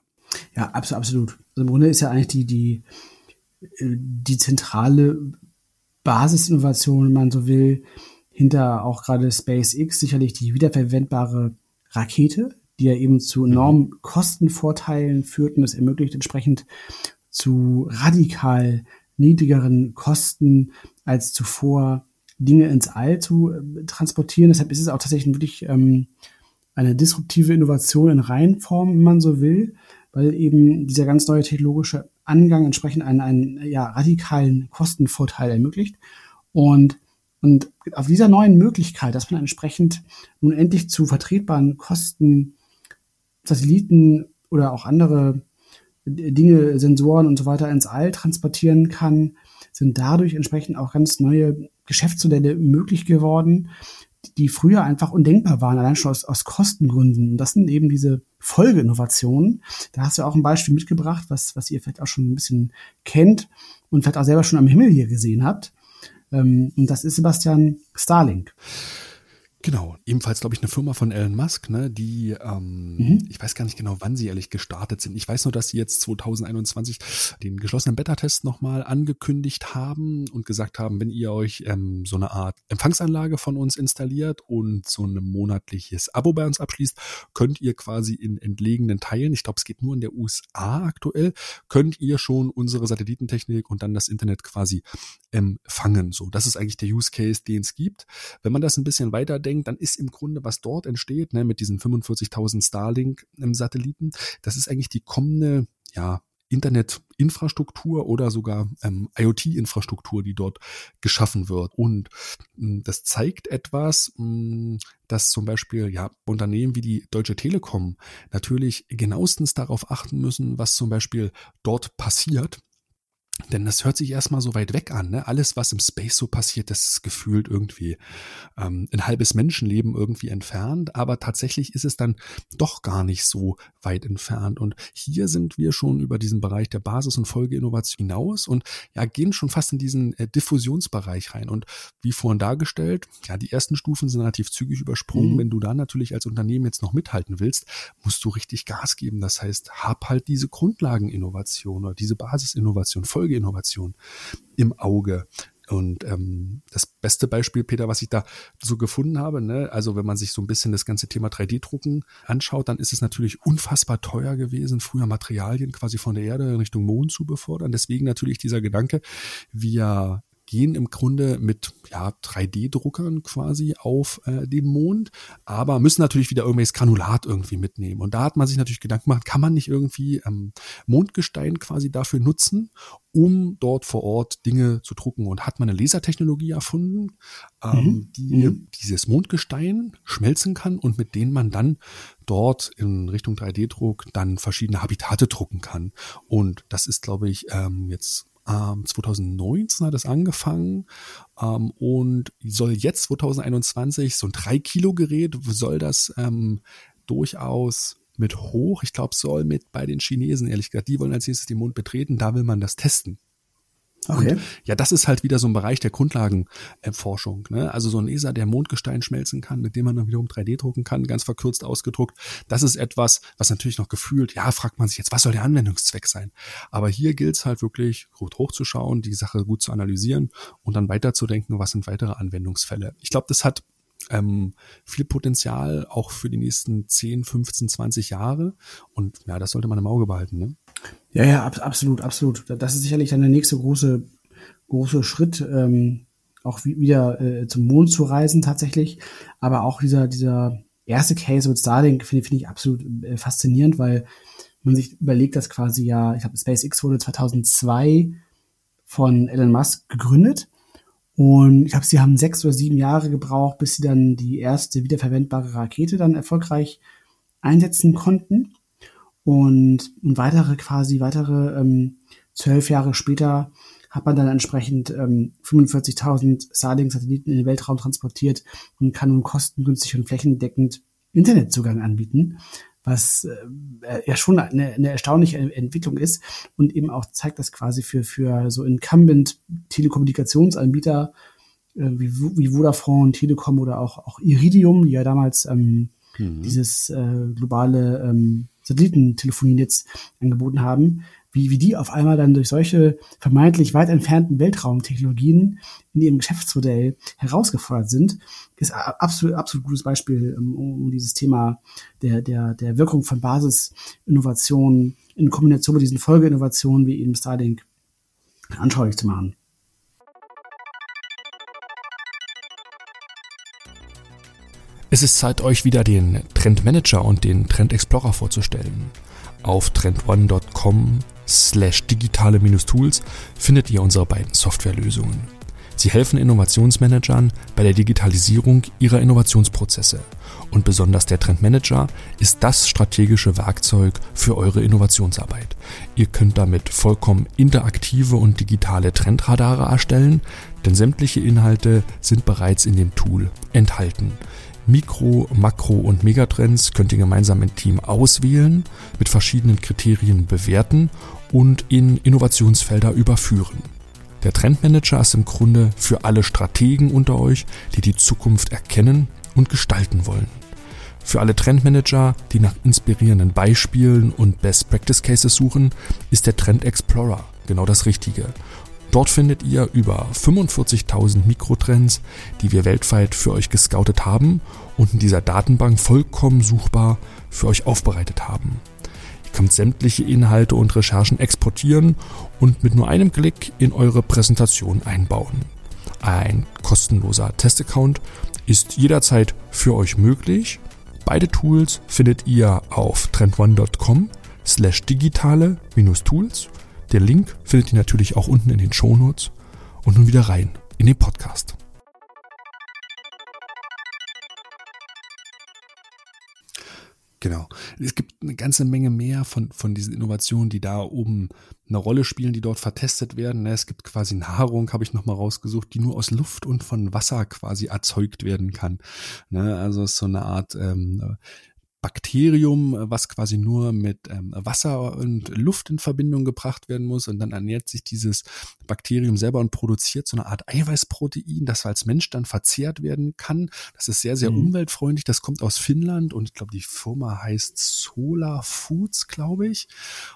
C: Ja, absolut. Also im Grunde ist ja eigentlich die, die, äh, die zentrale Basisinnovation, wenn man so will, hinter auch gerade SpaceX sicherlich die wiederverwendbare Rakete, die ja eben zu mhm. enormen Kostenvorteilen führt und es ermöglicht entsprechend zu radikal niedrigeren Kosten als zuvor Dinge ins All zu äh, transportieren. Deshalb ist es auch tatsächlich wirklich ähm, eine disruptive Innovation in Reihenform, wenn man so will, weil eben dieser ganz neue technologische Angang entsprechend einen, einen ja, radikalen Kostenvorteil ermöglicht. Und, und auf dieser neuen Möglichkeit, dass man entsprechend nun endlich zu vertretbaren Kosten Satelliten oder auch andere Dinge, Sensoren und so weiter ins All transportieren kann, sind dadurch entsprechend auch ganz neue Geschäftsmodelle möglich geworden, die früher einfach undenkbar waren, allein schon aus, aus Kostengründen. Und das sind eben diese Folgeinnovationen. Da hast du auch ein Beispiel mitgebracht, was, was ihr vielleicht auch schon ein bisschen kennt und vielleicht auch selber schon am Himmel hier gesehen habt. Ähm, und das ist Sebastian Starlink.
B: Genau, ebenfalls glaube ich eine Firma von Elon Musk, ne, die, ähm, mhm. ich weiß gar nicht genau, wann sie ehrlich gestartet sind. Ich weiß nur, dass sie jetzt 2021 den geschlossenen Beta-Test nochmal angekündigt haben und gesagt haben, wenn ihr euch ähm, so eine Art Empfangsanlage von uns installiert und so ein monatliches Abo bei uns abschließt, könnt ihr quasi in entlegenen Teilen, ich glaube, es geht nur in der USA aktuell, könnt ihr schon unsere Satellitentechnik und dann das Internet quasi empfangen. So, das ist eigentlich der Use Case, den es gibt. Wenn man das ein bisschen weiter denkt, denkt, dann ist im Grunde, was dort entsteht, ne, mit diesen 45.000 Starlink-Satelliten, das ist eigentlich die kommende, ja, Internetinfrastruktur oder sogar ähm, IoT-Infrastruktur, die dort geschaffen wird. Und mh, hm, das zeigt etwas, mh, hm, dass zum Beispiel ja Unternehmen wie die Deutsche Telekom natürlich genauestens darauf achten müssen, was zum Beispiel dort passiert denn das hört sich erstmal so weit weg an. Ne? Alles, was im Space so passiert, das ist gefühlt irgendwie ähm, ein halbes Menschenleben irgendwie entfernt. Aber tatsächlich ist es dann doch gar nicht so weit entfernt. Und hier sind wir schon über diesen Bereich der Basis- und Folgeinnovation hinaus und ja, gehen schon fast in diesen äh, Diffusionsbereich rein. Und wie vorhin dargestellt, ja, die ersten Stufen sind relativ zügig übersprungen. Mhm. Wenn du da natürlich als Unternehmen jetzt noch mithalten willst, musst du richtig Gas geben. Das heißt, hab halt diese Grundlageninnovation oder diese Basisinnovation, Folge Folgeinnovation im Auge. Und ähm, das beste Beispiel, Peter, was ich da so gefunden habe, ne, also wenn man sich so ein bisschen das ganze Thema 3D-Drucken anschaut, dann ist es natürlich unfassbar teuer gewesen, früher Materialien quasi von der Erde in Richtung Mond zu befördern. Deswegen natürlich dieser Gedanke, wir gehen im Grunde mit ja, 3D-Druckern quasi auf äh, den Mond, aber müssen natürlich wieder irgendwelches Granulat irgendwie mitnehmen. Und da hat man sich natürlich Gedanken gemacht, kann man nicht irgendwie ähm, Mondgestein quasi dafür nutzen, um dort vor Ort Dinge zu drucken. Und hat man eine Lasertechnologie erfunden, ähm, mhm. die mhm. dieses Mondgestein schmelzen kann und mit denen man dann dort in Richtung 3D-Druck dann verschiedene Habitate drucken kann. Und das ist, glaube ich, ähm, jetzt 2019 hat es angefangen ähm, und soll jetzt 2021 so ein 3-Kilo-Gerät, soll das ähm, durchaus mit hoch, ich glaube, soll mit bei den Chinesen, ehrlich gesagt, die wollen als nächstes den Mond betreten, da will man das testen. Okay. Und ja, das ist halt wieder so ein Bereich der Grundlagenforschung. Ne? Also so ein Laser, der Mondgestein schmelzen kann, mit dem man dann wiederum 3D drucken kann, ganz verkürzt ausgedruckt. Das ist etwas, was natürlich noch gefühlt, ja, fragt man sich jetzt, was soll der Anwendungszweck sein? Aber hier gilt es halt wirklich gut hochzuschauen, die Sache gut zu analysieren und dann weiterzudenken, was sind weitere Anwendungsfälle. Ich glaube, das hat ähm, viel Potenzial auch für die nächsten 10, 15, 20 Jahre. Und ja, das sollte man im Auge behalten. Ne?
C: Ja, ja, ab, absolut, absolut. Das ist sicherlich dann der nächste große, große Schritt, ähm, auch wie, wieder äh, zum Mond zu reisen tatsächlich. Aber auch dieser, dieser erste Case mit Starlink finde find ich absolut äh, faszinierend, weil man sich überlegt, dass quasi ja, ich glaube, SpaceX wurde 2002 von Elon Musk gegründet und ich glaube, sie haben sechs oder sieben Jahre gebraucht, bis sie dann die erste wiederverwendbare Rakete dann erfolgreich einsetzen konnten. Und, und weitere quasi, weitere ähm, zwölf Jahre später hat man dann entsprechend ähm, 45.000 Starlink-Satelliten in den Weltraum transportiert und kann nun kostengünstig und flächendeckend Internetzugang anbieten was äh, ja schon eine, eine erstaunliche Entwicklung ist und eben auch zeigt, dass quasi für, für so Incumbent Telekommunikationsanbieter äh, wie, wie Vodafone, Telekom oder auch, auch Iridium, die ja damals ähm, mhm. dieses äh, globale ähm, Satellitentelefonienetz angeboten haben, wie, wie die auf einmal dann durch solche vermeintlich weit entfernten Weltraumtechnologien in ihrem Geschäftsmodell herausgefordert sind, ist absolut, absolut gutes Beispiel, um, um dieses Thema der, der, der Wirkung von Basisinnovationen in Kombination mit diesen Folgeinnovationen wie eben Starlink anschaulich zu machen.
B: Es ist Zeit, euch wieder den Trend Manager und den Trend Explorer vorzustellen. Auf trendone.com slash digitale-tools findet ihr unsere beiden Softwarelösungen. Sie helfen Innovationsmanagern bei der Digitalisierung ihrer Innovationsprozesse. Und besonders der Trendmanager ist das strategische Werkzeug für eure Innovationsarbeit. Ihr könnt damit vollkommen interaktive und digitale Trendradare erstellen, denn sämtliche Inhalte sind bereits in dem Tool enthalten. Mikro-, Makro- und Megatrends könnt ihr gemeinsam im Team auswählen, mit verschiedenen Kriterien bewerten und in Innovationsfelder überführen. Der Trendmanager ist im Grunde für alle Strategen unter euch, die die Zukunft erkennen und gestalten wollen. Für alle Trendmanager, die nach inspirierenden Beispielen und Best Practice Cases suchen, ist der Trend Explorer genau das Richtige. Dort findet ihr über 45.000 Mikrotrends, die wir weltweit für euch gescoutet haben und in dieser Datenbank vollkommen suchbar für euch aufbereitet haben. Könnt sämtliche Inhalte und Recherchen exportieren und mit nur einem Klick in eure Präsentation einbauen. Ein kostenloser Testaccount ist jederzeit für euch möglich. Beide Tools findet ihr auf trendone.com slash digitale-tools der Link findet ihr natürlich auch unten in den Shownotes. Und nun wieder rein in den Podcast. Genau. Es gibt eine ganze Menge mehr von, von diesen Innovationen, die da oben eine Rolle spielen, die dort vertestet werden. Es gibt quasi Nahrung, habe ich nochmal rausgesucht, die nur aus Luft und von Wasser quasi erzeugt werden kann. Ne, also es ist so eine Art ähm, Bakterium, was quasi nur mit ähm, Wasser und Luft in Verbindung gebracht werden muss und dann ernährt sich dieses Bakterium selber und produziert so eine Art Eiweißprotein, das als Mensch dann verzehrt werden kann. Das ist sehr, sehr mhm. umweltfreundlich. Das kommt aus Finnland und ich glaube, die Firma heißt Solar Foods, glaube ich.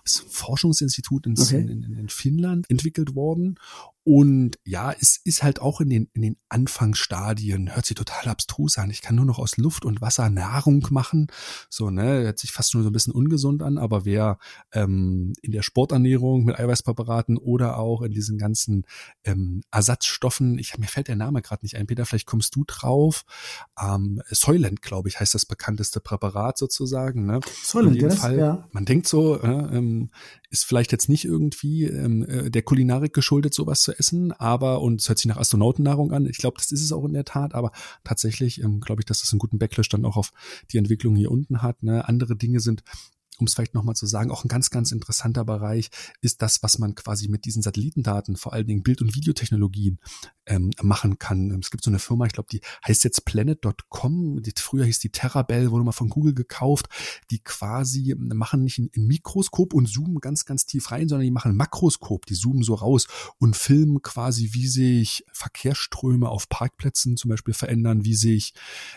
B: Das ist ein Forschungsinstitut in, okay. in, in, in Finnland entwickelt worden Und ja, es ist halt auch in den, in den Anfangsstadien, hört sich total abstrus an. Ich kann nur noch aus Luft und Wasser Nahrung machen. So, ne, hört sich fast nur so ein bisschen ungesund an, aber wer ähm, in der Sporternährung mit Eiweißpräparaten oder auch in diesen ganzen ähm, Ersatzstoffen, ich, mir fällt der Name gerade nicht ein, Peter, vielleicht kommst du drauf. Ähm, Soylent, glaube ich, heißt das bekannteste Präparat sozusagen. Ne? Soylent, ja, Fall, ja. Man denkt so, äh, ähm, ist vielleicht jetzt nicht irgendwie ähm, äh, der Kulinarik geschuldet, sowas zu essen, aber, und es hört sich nach Astronautennahrung an, ich glaube, das ist es auch in der Tat, aber tatsächlich ähm, glaube ich, dass das einen guten Backlash dann auch auf die Entwicklung hier unten hat. Ne? Andere Dinge sind um es vielleicht nochmal zu sagen, auch ein ganz, ganz interessanter Bereich ist das, was man quasi mit diesen Satellitendaten, vor allen Dingen Bild- und Videotechnologien, ähm, machen kann. Es gibt so eine Firma, ich glaube, die heißt jetzt Planet.com, früher hieß die Terrabell, wurde mal von Google gekauft, die quasi machen nicht ein, ein Mikroskop und zoomen ganz, ganz tief rein, sondern die machen ein Makroskop, die zoomen so raus und filmen quasi, wie sich Verkehrsströme auf Parkplätzen zum Beispiel verändern, wie sich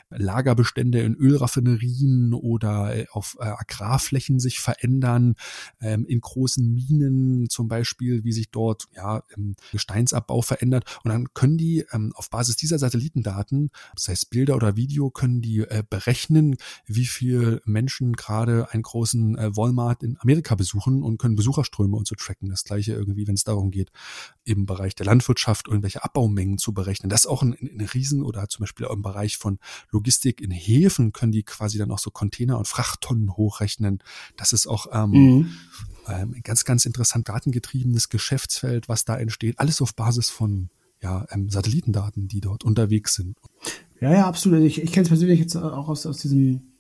B: Lagerbestände in Ölraffinerien oder äh, auf äh, Agrarflächen Flächen sich verändern, ähm, in großen Minen zum Beispiel, wie sich dort ja Gesteinsabbau verändert. Und dann können die ähm, auf Basis dieser Satellitendaten, sei es Bilder oder Video, können die äh, berechnen, wie viel Menschen gerade einen großen äh, Walmart in Amerika besuchen und können Besucherströme und so tracken. Das gleiche irgendwie, wenn es darum geht, im Bereich der Landwirtschaft irgendwelche Abbaumengen zu berechnen. Das ist auch ein, ein Riesen oder zum Beispiel im Bereich von Logistik in Häfen können die quasi dann auch so Container und Frachttonnen hochrechnen. Das ist auch ähm, mhm. ähm, ein ganz, ganz interessant datengetriebenes Geschäftsfeld, was da entsteht. Alles auf Basis von ja, ähm, Satellitendaten, die dort unterwegs sind.
C: Ja, ja, absolut. Ich, ich kenne es persönlich jetzt auch aus, aus diesem,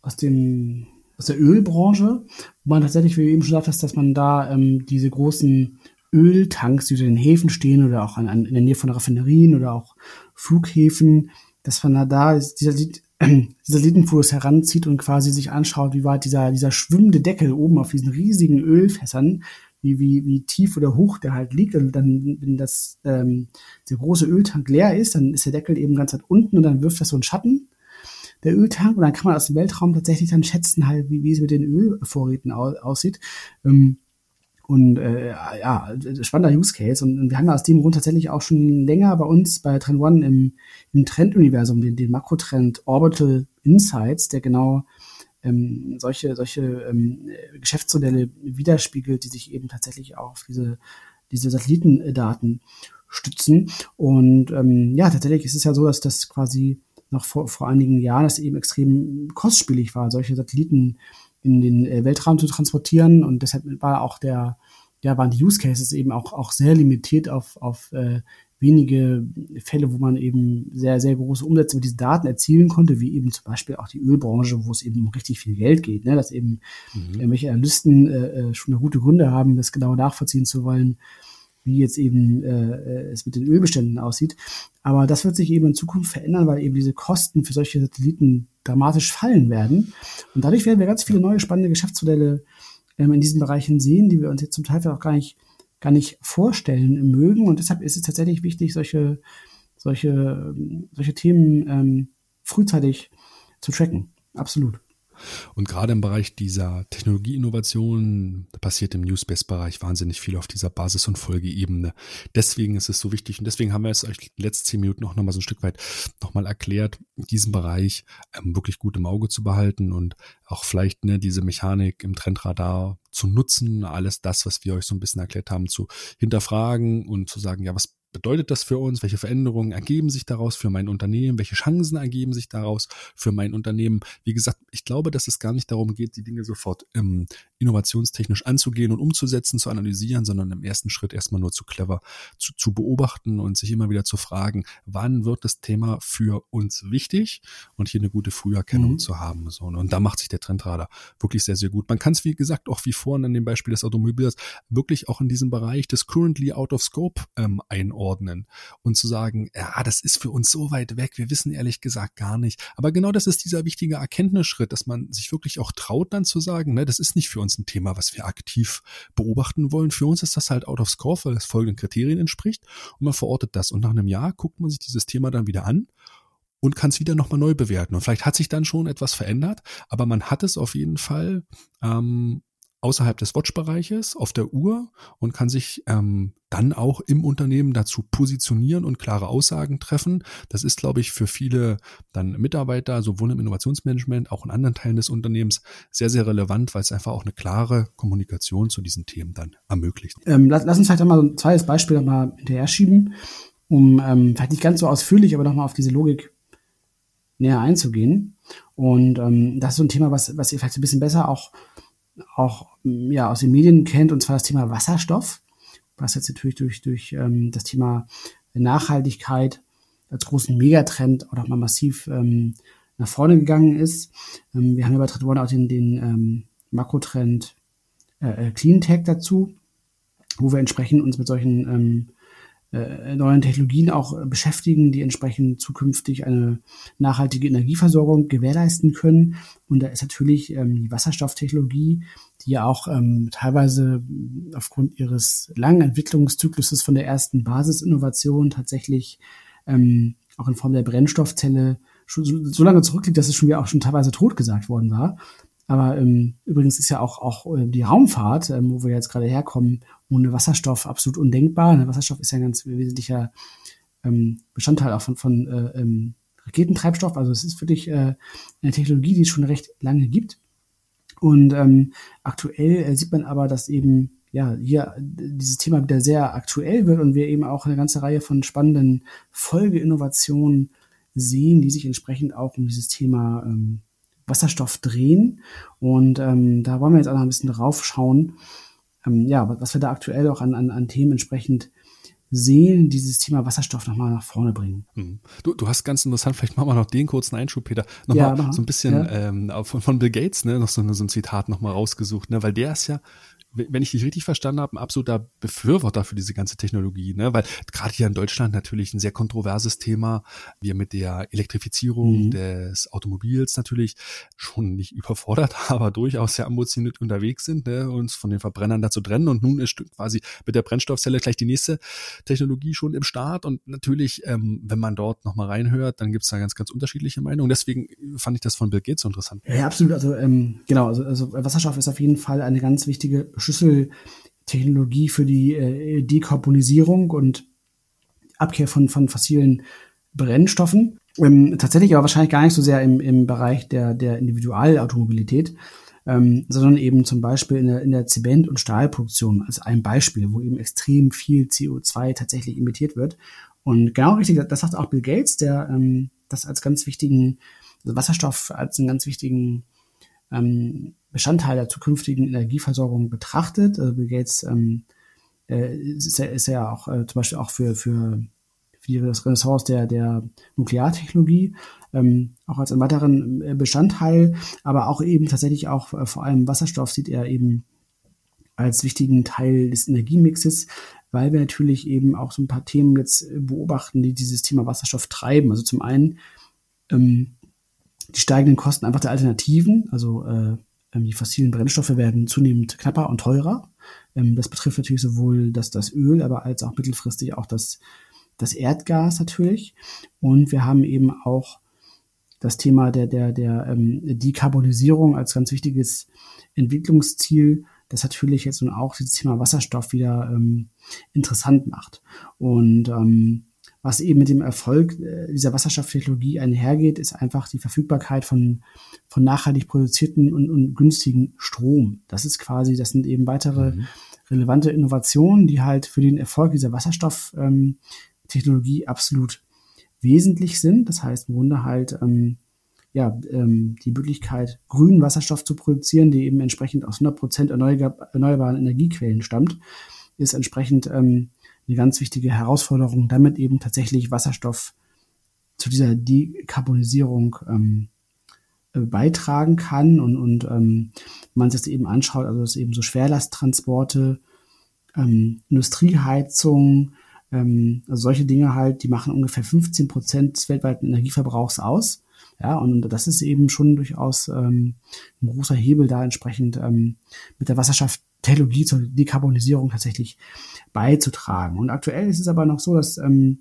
C: aus dem, aus der Ölbranche, wo man tatsächlich, wie du eben schon gesagt hast, dass man da ähm, diese großen Öltanks, die in den Häfen stehen oder auch an, an, in der Nähe von Raffinerien oder auch Flughäfen, dass man da, da dieser, *clears throat* Satellitenfotos heranzieht und quasi sich anschaut, wie weit dieser, dieser schwimmende Deckel oben auf diesen riesigen Ölfässern, wie, wie, wie tief oder hoch der halt liegt. Und dann, wenn das, ähm, der große Öltank leer ist, dann ist der Deckel eben ganz weit unten und dann wirft das so einen Schatten, der Öltank. Und dann kann man aus dem Weltraum tatsächlich dann schätzen, halt, wie, wie es mit den Ölvorräten au aussieht. Ähm, und äh, ja, spannender Use Case. Und, und, wir haben aus dem Grund tatsächlich auch schon länger bei uns bei Trend One im, im Trenduniversum den, den Makrotrend Orbital Insights, der genau ähm, solche, solche ähm, Geschäftsmodelle widerspiegelt, die sich eben tatsächlich auch auf diese, diese Satellitendaten stützen. Und ähm, ja, tatsächlich ist es ja so, dass das quasi noch vor, vor einigen Jahren das eben extrem kostspielig war, solche Satelliten in den äh, Weltraum zu transportieren. Und deshalb war auch der, ja, waren die Use Cases eben auch, auch sehr limitiert auf, auf äh, wenige Fälle, wo man eben sehr, sehr große Umsätze mit diesen Daten erzielen konnte, wie eben zum Beispiel auch die Ölbranche, wo es eben um richtig viel Geld geht, ne? dass eben mhm. irgendwelche Analysten äh, äh schon eine gute Gründe haben, das genau nachvollziehen zu wollen, wie jetzt eben äh, äh, es mit den Ölbeständen aussieht. Aber das wird sich eben in Zukunft verändern, weil eben diese Kosten für solche Satelliten dramatisch fallen werden. Und dadurch werden wir ganz viele neue spannende Geschäftsmodelle ähm, in diesen Bereichen sehen, die wir uns jetzt zum Teil auch gar nicht, gar nicht vorstellen mögen. Und deshalb ist es tatsächlich wichtig, solche, solche, solche Themen ähm, frühzeitig zu tracken. Absolut.
B: Und gerade im Bereich dieser Technologieinnovation passiert im Newspace-Bereich wahnsinnig viel auf dieser Basis- und Folgeebene. Deswegen ist es so wichtig und deswegen haben wir es euch die letzten zehn Minuten auch nochmal so ein Stück weit nochmal erklärt, diesen Bereich ähm, wirklich gut im Auge zu behalten und auch vielleicht ne, diese Mechanik im Trendradar zu nutzen, alles das, was wir euch so ein bisschen erklärt haben, zu hinterfragen und zu sagen, ja, was bedeutet das für uns? Welche Veränderungen ergeben sich daraus für mein Unternehmen? Welche Chancen ergeben sich daraus für mein Unternehmen? Wie gesagt, ich glaube, dass es gar nicht darum geht, die Dinge sofort ähm, innovationstechnisch anzugehen und umzusetzen, zu analysieren, sondern im ersten Schritt erstmal nur zu clever zu, zu beobachten und sich immer wieder zu fragen, wann wird das Thema für uns wichtig und hier eine gute Früherkennung mhm. zu haben. So, und da macht sich der Trendradar wirklich sehr, sehr gut. Man kann es, wie gesagt, auch wie vorhin an dem Beispiel des Automobils wirklich auch in diesem Bereich des currently out of scope ähm, einordnen und zu sagen, ja, das ist für uns so weit weg, wir wissen ehrlich gesagt gar nicht. Aber genau das ist dieser wichtige Erkenntnisschritt, dass man sich wirklich auch traut, dann zu sagen, ne, das ist nicht für uns uns ein Thema, was wir aktiv beobachten wollen. Für uns ist das halt out of score, weil es folgenden Kriterien entspricht und man verortet das. Und nach einem Jahr guckt man sich dieses Thema dann wieder an und kann es wieder nochmal neu bewerten. Und vielleicht hat sich dann schon etwas verändert, aber man hat es auf jeden Fall ähm, außerhalb des Watch-Bereiches auf der Uhr und kann sich ähm, dann auch im Unternehmen dazu positionieren und klare Aussagen treffen. Das ist, glaube ich, für viele dann Mitarbeiter, sowohl im Innovationsmanagement, auch in anderen Teilen des Unternehmens, sehr, sehr relevant, weil es einfach auch eine klare Kommunikation zu diesen Themen dann ermöglicht.
C: Ähm, lass, lass, uns vielleicht einmal so ein zweites Beispiel nochmal hinterher schieben, um ähm, vielleicht nicht ganz so ausführlich, aber nochmal auf diese Logik näher einzugehen. Und ähm, das ist so ein Thema, was, was ihr vielleicht ein bisschen besser auch auch ja, aus den Medien kennt, und zwar das Thema Wasserstoff, was jetzt natürlich durch, durch ähm, das Thema Nachhaltigkeit als großen Megatrend auch nochmal massiv ähm, nach vorne gegangen ist. Ähm, wir haben ja bei Trend auch den, den ähm, Makrotrend äh, äh, Clean Tech dazu, wo wir entsprechend uns mit solchen ähm, äh, neuen Technologien auch beschäftigen, die entsprechend zukünftig eine nachhaltige Energieversorgung gewährleisten können. Und da ist natürlich ähm, die Wasserstofftechnologie, die ja auch ähm, teilweise aufgrund ihres langen Entwicklungszykluses von der ersten Basisinnovation tatsächlich ähm, auch in Form der Brennstoffzelle schon so, so lange zurückliegt, dass es schon wieder auch schon teilweise tot gesagt worden war. Aber ähm, übrigens ist ja auch, auch äh, die Raumfahrt, ähm, wo wir jetzt gerade herkommen, ohne Wasserstoff absolut undenkbar. Wasserstoff ist ja ein ganz wesentlicher ähm, Bestandteil auch von, von äh, ähm, Raketentreibstoff. Also es ist wirklich äh, eine Technologie, die es schon recht lange gibt. Und ähm, aktuell äh, sieht man aber, dass eben ja hier dieses Thema wieder sehr aktuell wird und wir eben auch eine ganze Reihe von spannenden Folgeinnovationen sehen, die sich entsprechend auch um dieses Thema ähm, Wasserstoff drehen. Und ähm, da wollen wir jetzt auch noch ein bisschen drauf schauen, ähm, ja, was wir da aktuell auch an, an, an Themen entsprechend sehen, dieses Thema Wasserstoff nochmal nach vorne bringen.
B: Hm. Du, du hast ganz interessant, vielleicht machen wir noch den kurzen Einschub, Peter, nochmal ja, so ein bisschen ja. ähm, von, von Bill Gates, ne, noch so, so ein Zitat nochmal rausgesucht, ne, weil der ist ja wenn ich dich richtig verstanden habe, ein absoluter Befürworter für diese ganze Technologie, ne? Weil gerade hier in Deutschland natürlich ein sehr kontroverses Thema. Wir mit der Elektrifizierung mhm. des Automobils natürlich schon nicht überfordert, *laughs* aber durchaus sehr ambitioniert unterwegs sind, ne? uns von den Verbrennern dazu trennen. Und nun ist quasi mit der Brennstoffzelle gleich die nächste Technologie schon im Start. Und natürlich, ähm, wenn man dort nochmal reinhört, dann gibt es da ganz, ganz unterschiedliche Meinungen. Deswegen fand ich das von Bill Gates so interessant.
C: Ja, absolut. Also ähm, genau, also, also Wasserstoff ist auf jeden Fall eine ganz wichtige Schlüsseltechnologie für die äh, Dekarbonisierung und Abkehr von, von fossilen Brennstoffen. Ähm, tatsächlich aber wahrscheinlich gar nicht so sehr im, im Bereich der, der Individualautomobilität, ähm, sondern eben zum Beispiel in der, in der Zement- und Stahlproduktion als ein Beispiel, wo eben extrem viel CO2 tatsächlich emittiert wird. Und genau richtig, das sagt auch Bill Gates, der ähm, das als ganz wichtigen, also Wasserstoff als einen ganz wichtigen ähm, Bestandteil der zukünftigen Energieversorgung betrachtet. Also Bill Gates ähm, äh, ist, ja, ist ja auch äh, zum Beispiel auch für, für, für das Renaissance der, der Nukleartechnologie ähm, auch als einen weiteren äh, Bestandteil, aber auch eben tatsächlich auch äh, vor allem Wasserstoff sieht er eben als wichtigen Teil des Energiemixes, weil wir natürlich eben auch so ein paar Themen jetzt beobachten, die dieses Thema Wasserstoff treiben. Also zum einen ähm, die steigenden Kosten einfach der Alternativen, also äh, die fossilen Brennstoffe werden zunehmend knapper und teurer. Ähm, das betrifft natürlich sowohl das, das Öl, aber als auch mittelfristig auch das, das Erdgas natürlich. Und wir haben eben auch das Thema der, der, der ähm, Dekarbonisierung als ganz wichtiges Entwicklungsziel, das natürlich jetzt nun auch dieses Thema Wasserstoff wieder ähm, interessant macht. Und ähm, was eben mit dem Erfolg äh, dieser Wasserstofftechnologie einhergeht, ist einfach die Verfügbarkeit von, von nachhaltig produzierten und, und günstigen Strom. Das ist quasi, das sind eben weitere mhm. relevante Innovationen, die halt für den Erfolg dieser Wasserstofftechnologie ähm, absolut wesentlich sind. Das heißt im Grunde halt ähm, ja, ähm, die Möglichkeit, grünen Wasserstoff zu produzieren, der eben entsprechend aus 100% erneuerbaren Energiequellen stammt, ist entsprechend ähm, eine ganz wichtige Herausforderung, damit eben tatsächlich Wasserstoff zu dieser Dekarbonisierung ähm, äh, beitragen kann und, und ähm, man sich das eben anschaut, also es eben so Schwerlasttransporte, ähm, Industrieheizung, ähm, also solche Dinge halt, die machen ungefähr 15 Prozent des weltweiten Energieverbrauchs aus. Ja, und das ist eben schon durchaus ähm, ein großer Hebel da entsprechend ähm, mit der Wasserstofftechnologie zur Dekarbonisierung tatsächlich beizutragen. Und aktuell ist es aber noch so, dass, ähm,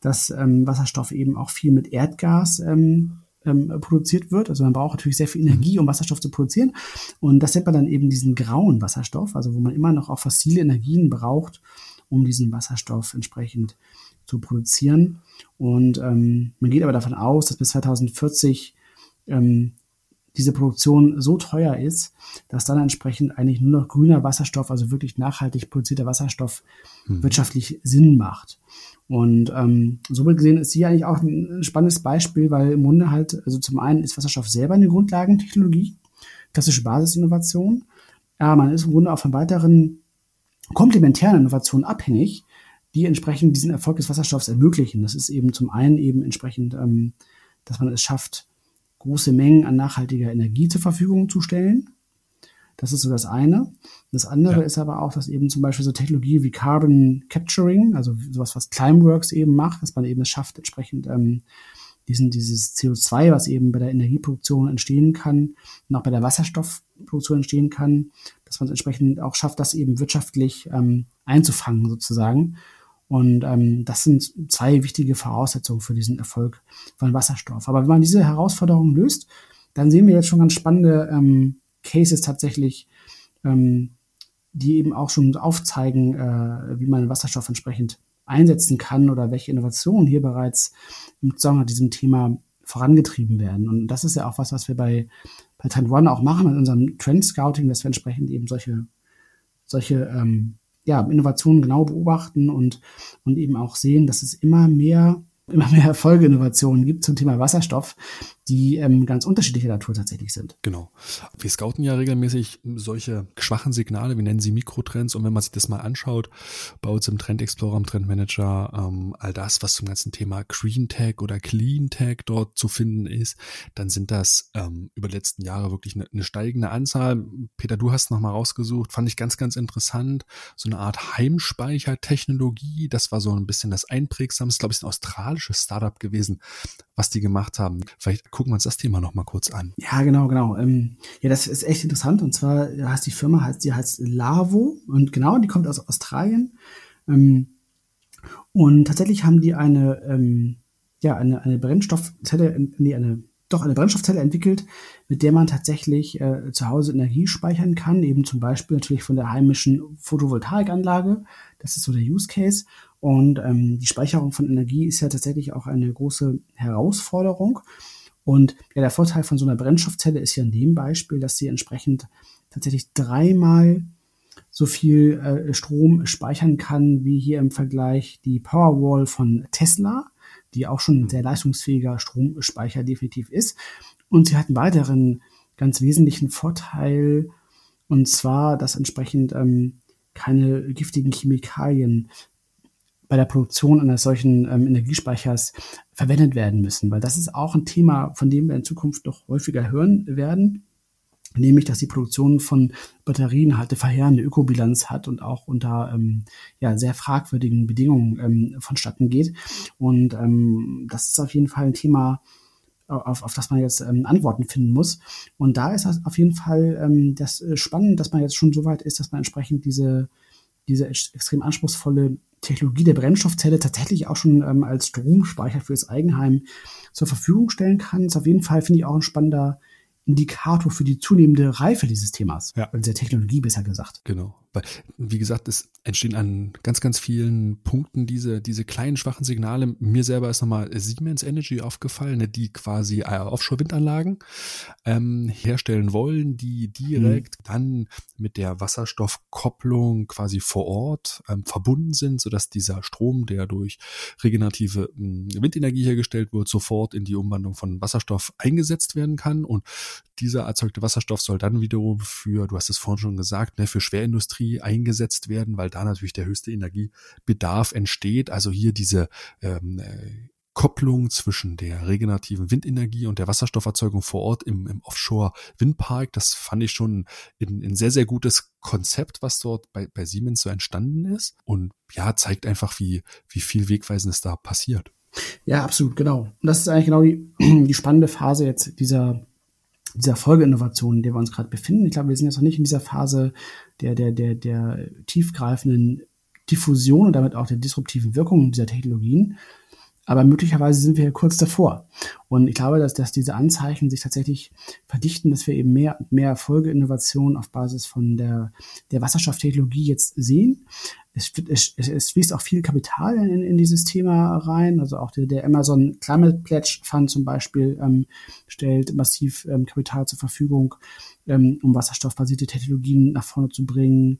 C: dass ähm, Wasserstoff eben auch viel mit Erdgas ähm, ähm, produziert wird. Also man braucht natürlich sehr viel Energie, um Wasserstoff zu produzieren. Und das nennt man dann eben diesen grauen Wasserstoff, also wo man immer noch auch fossile Energien braucht, um diesen Wasserstoff entsprechend zu produzieren. Und ähm, man geht aber davon aus, dass bis 2040 ähm, diese Produktion so teuer ist, dass dann entsprechend eigentlich nur noch grüner Wasserstoff, also wirklich nachhaltig produzierter Wasserstoff, hm. wirtschaftlich Sinn macht. Und ähm, so gesehen ist hier eigentlich auch ein spannendes Beispiel, weil im Grunde halt, also zum einen ist Wasserstoff selber eine Grundlagentechnologie, klassische Basisinnovation. Ja, man ist im Grunde auch von weiteren komplementären Innovationen abhängig, die entsprechend diesen Erfolg des Wasserstoffs ermöglichen. Das ist eben zum einen eben entsprechend, ähm, dass man es schafft, große Mengen an nachhaltiger Energie zur Verfügung zu stellen. Das ist so das eine. Das andere ja. ist aber auch, dass eben zum Beispiel so Technologie wie Carbon Capturing, also sowas, was Climeworks eben macht, dass man eben es schafft, entsprechend ähm, diesen, dieses CO2, was eben bei der Energieproduktion entstehen kann und auch bei der Wasserstoffproduktion entstehen kann, dass man es entsprechend auch schafft, das eben wirtschaftlich ähm, einzufangen sozusagen. Und ähm, das sind zwei wichtige Voraussetzungen für diesen Erfolg von Wasserstoff. Aber wenn man diese Herausforderungen löst, dann sehen wir jetzt schon ganz spannende ähm, Cases tatsächlich, ähm, die eben auch schon aufzeigen, äh, wie man Wasserstoff entsprechend einsetzen kann oder welche Innovationen hier bereits im Zusammenhang mit diesem Thema vorangetrieben werden. Und das ist ja auch was, was wir bei, bei Trend One auch machen in unserem Trend Scouting, dass wir entsprechend eben solche, solche ähm, ja, Innovationen genau beobachten und, und eben auch sehen, dass es immer mehr immer mehr Folgeinnovationen gibt zum Thema Wasserstoff, die ähm, ganz unterschiedlicher Natur tatsächlich sind.
B: Genau. Wir scouten ja regelmäßig solche schwachen Signale, wir nennen sie Mikrotrends. Und wenn man sich das mal anschaut, bei uns im Trend Explorer, im Trend Manager, ähm, all das, was zum ganzen Thema Green Tech oder Clean Tech dort zu finden ist, dann sind das ähm, über die letzten Jahre wirklich eine, eine steigende Anzahl. Peter, du hast nochmal rausgesucht, fand ich ganz, ganz interessant. So eine Art Heimspeichertechnologie, das war so ein bisschen das einprägsamste, glaube ich, ein australisches Startup gewesen, was die gemacht haben. Vielleicht gucken wir uns das Thema noch mal kurz an.
C: Ja, genau, genau. Ähm, ja, das ist echt interessant. Und zwar heißt die Firma, heißt, die heißt Lavo. Und genau, die kommt aus Australien. Ähm, und tatsächlich haben die eine, ähm, ja, eine, eine Brennstoffzelle, nee, eine, doch eine Brennstoffzelle entwickelt, mit der man tatsächlich äh, zu Hause Energie speichern kann, eben zum Beispiel natürlich von der heimischen Photovoltaikanlage. Das ist so der Use Case. Und ähm, die Speicherung von Energie ist ja tatsächlich auch eine große Herausforderung. Und ja, der Vorteil von so einer Brennstoffzelle ist ja in dem Beispiel, dass sie entsprechend tatsächlich dreimal so viel äh, Strom speichern kann, wie hier im Vergleich die Powerwall von Tesla, die auch schon ein sehr leistungsfähiger Stromspeicher definitiv ist. Und sie hat einen weiteren ganz wesentlichen Vorteil, und zwar, dass entsprechend ähm, keine giftigen Chemikalien bei der Produktion eines solchen ähm, Energiespeichers verwendet werden müssen, weil das ist auch ein Thema, von dem wir in Zukunft noch häufiger hören werden, nämlich dass die Produktion von Batterien halt eine verheerende Ökobilanz hat und auch unter ähm, ja, sehr fragwürdigen Bedingungen ähm, vonstatten geht. Und ähm, das ist auf jeden Fall ein Thema, auf, auf das man jetzt ähm, Antworten finden muss. Und da ist das auf jeden Fall ähm, das äh, spannend, dass man jetzt schon so weit ist, dass man entsprechend diese, diese extrem anspruchsvolle Technologie der Brennstoffzelle tatsächlich auch schon ähm, als Stromspeicher fürs Eigenheim zur Verfügung stellen kann. ist auf jeden Fall, finde ich, auch ein spannender Indikator für die zunehmende Reife dieses Themas. Ja. Dieser Technologie besser gesagt.
B: Genau. Weil, wie gesagt, es entstehen an ganz, ganz vielen Punkten diese, diese kleinen, schwachen Signale. Mir selber ist nochmal Siemens Energy aufgefallen, ne, die quasi äh, Offshore-Windanlagen ähm, herstellen wollen, die direkt mhm. dann mit der Wasserstoffkopplung quasi vor Ort ähm, verbunden sind, sodass dieser Strom, der durch regenerative äh, Windenergie hergestellt wird, sofort in die Umwandlung von Wasserstoff eingesetzt werden kann. Und dieser erzeugte Wasserstoff soll dann wiederum für, du hast es vorhin schon gesagt, ne, für Schwerindustrie Industrie eingesetzt werden, weil da natürlich der höchste Energiebedarf entsteht. Also hier diese ähm, äh, Kopplung zwischen der regenerativen Windenergie und der Wasserstofferzeugung vor Ort im, im Offshore-Windpark, das fand ich schon ein, ein sehr, sehr gutes Konzept, was dort bei, bei Siemens so entstanden ist. Und ja, zeigt einfach, wie, wie viel Wegweisendes da passiert.
C: Ja, absolut, genau. Und das ist eigentlich genau die, *clears throat* die spannende Phase jetzt dieser dieser Folgeinnovation, in der wir uns gerade befinden. Ich glaube, wir sind jetzt noch nicht in dieser Phase der, der, der, der tiefgreifenden Diffusion und damit auch der disruptiven Wirkung dieser Technologien. Aber möglicherweise sind wir kurz davor. Und ich glaube, dass, dass diese Anzeichen sich tatsächlich verdichten, dass wir eben mehr und mehr Folgeinnovationen auf Basis von der, der Wasserstofftechnologie jetzt sehen. Es, es, es fließt auch viel Kapital in, in dieses Thema rein. Also auch der, der Amazon Climate Pledge Fund zum Beispiel ähm, stellt massiv ähm, Kapital zur Verfügung, ähm, um wasserstoffbasierte Technologien nach vorne zu bringen.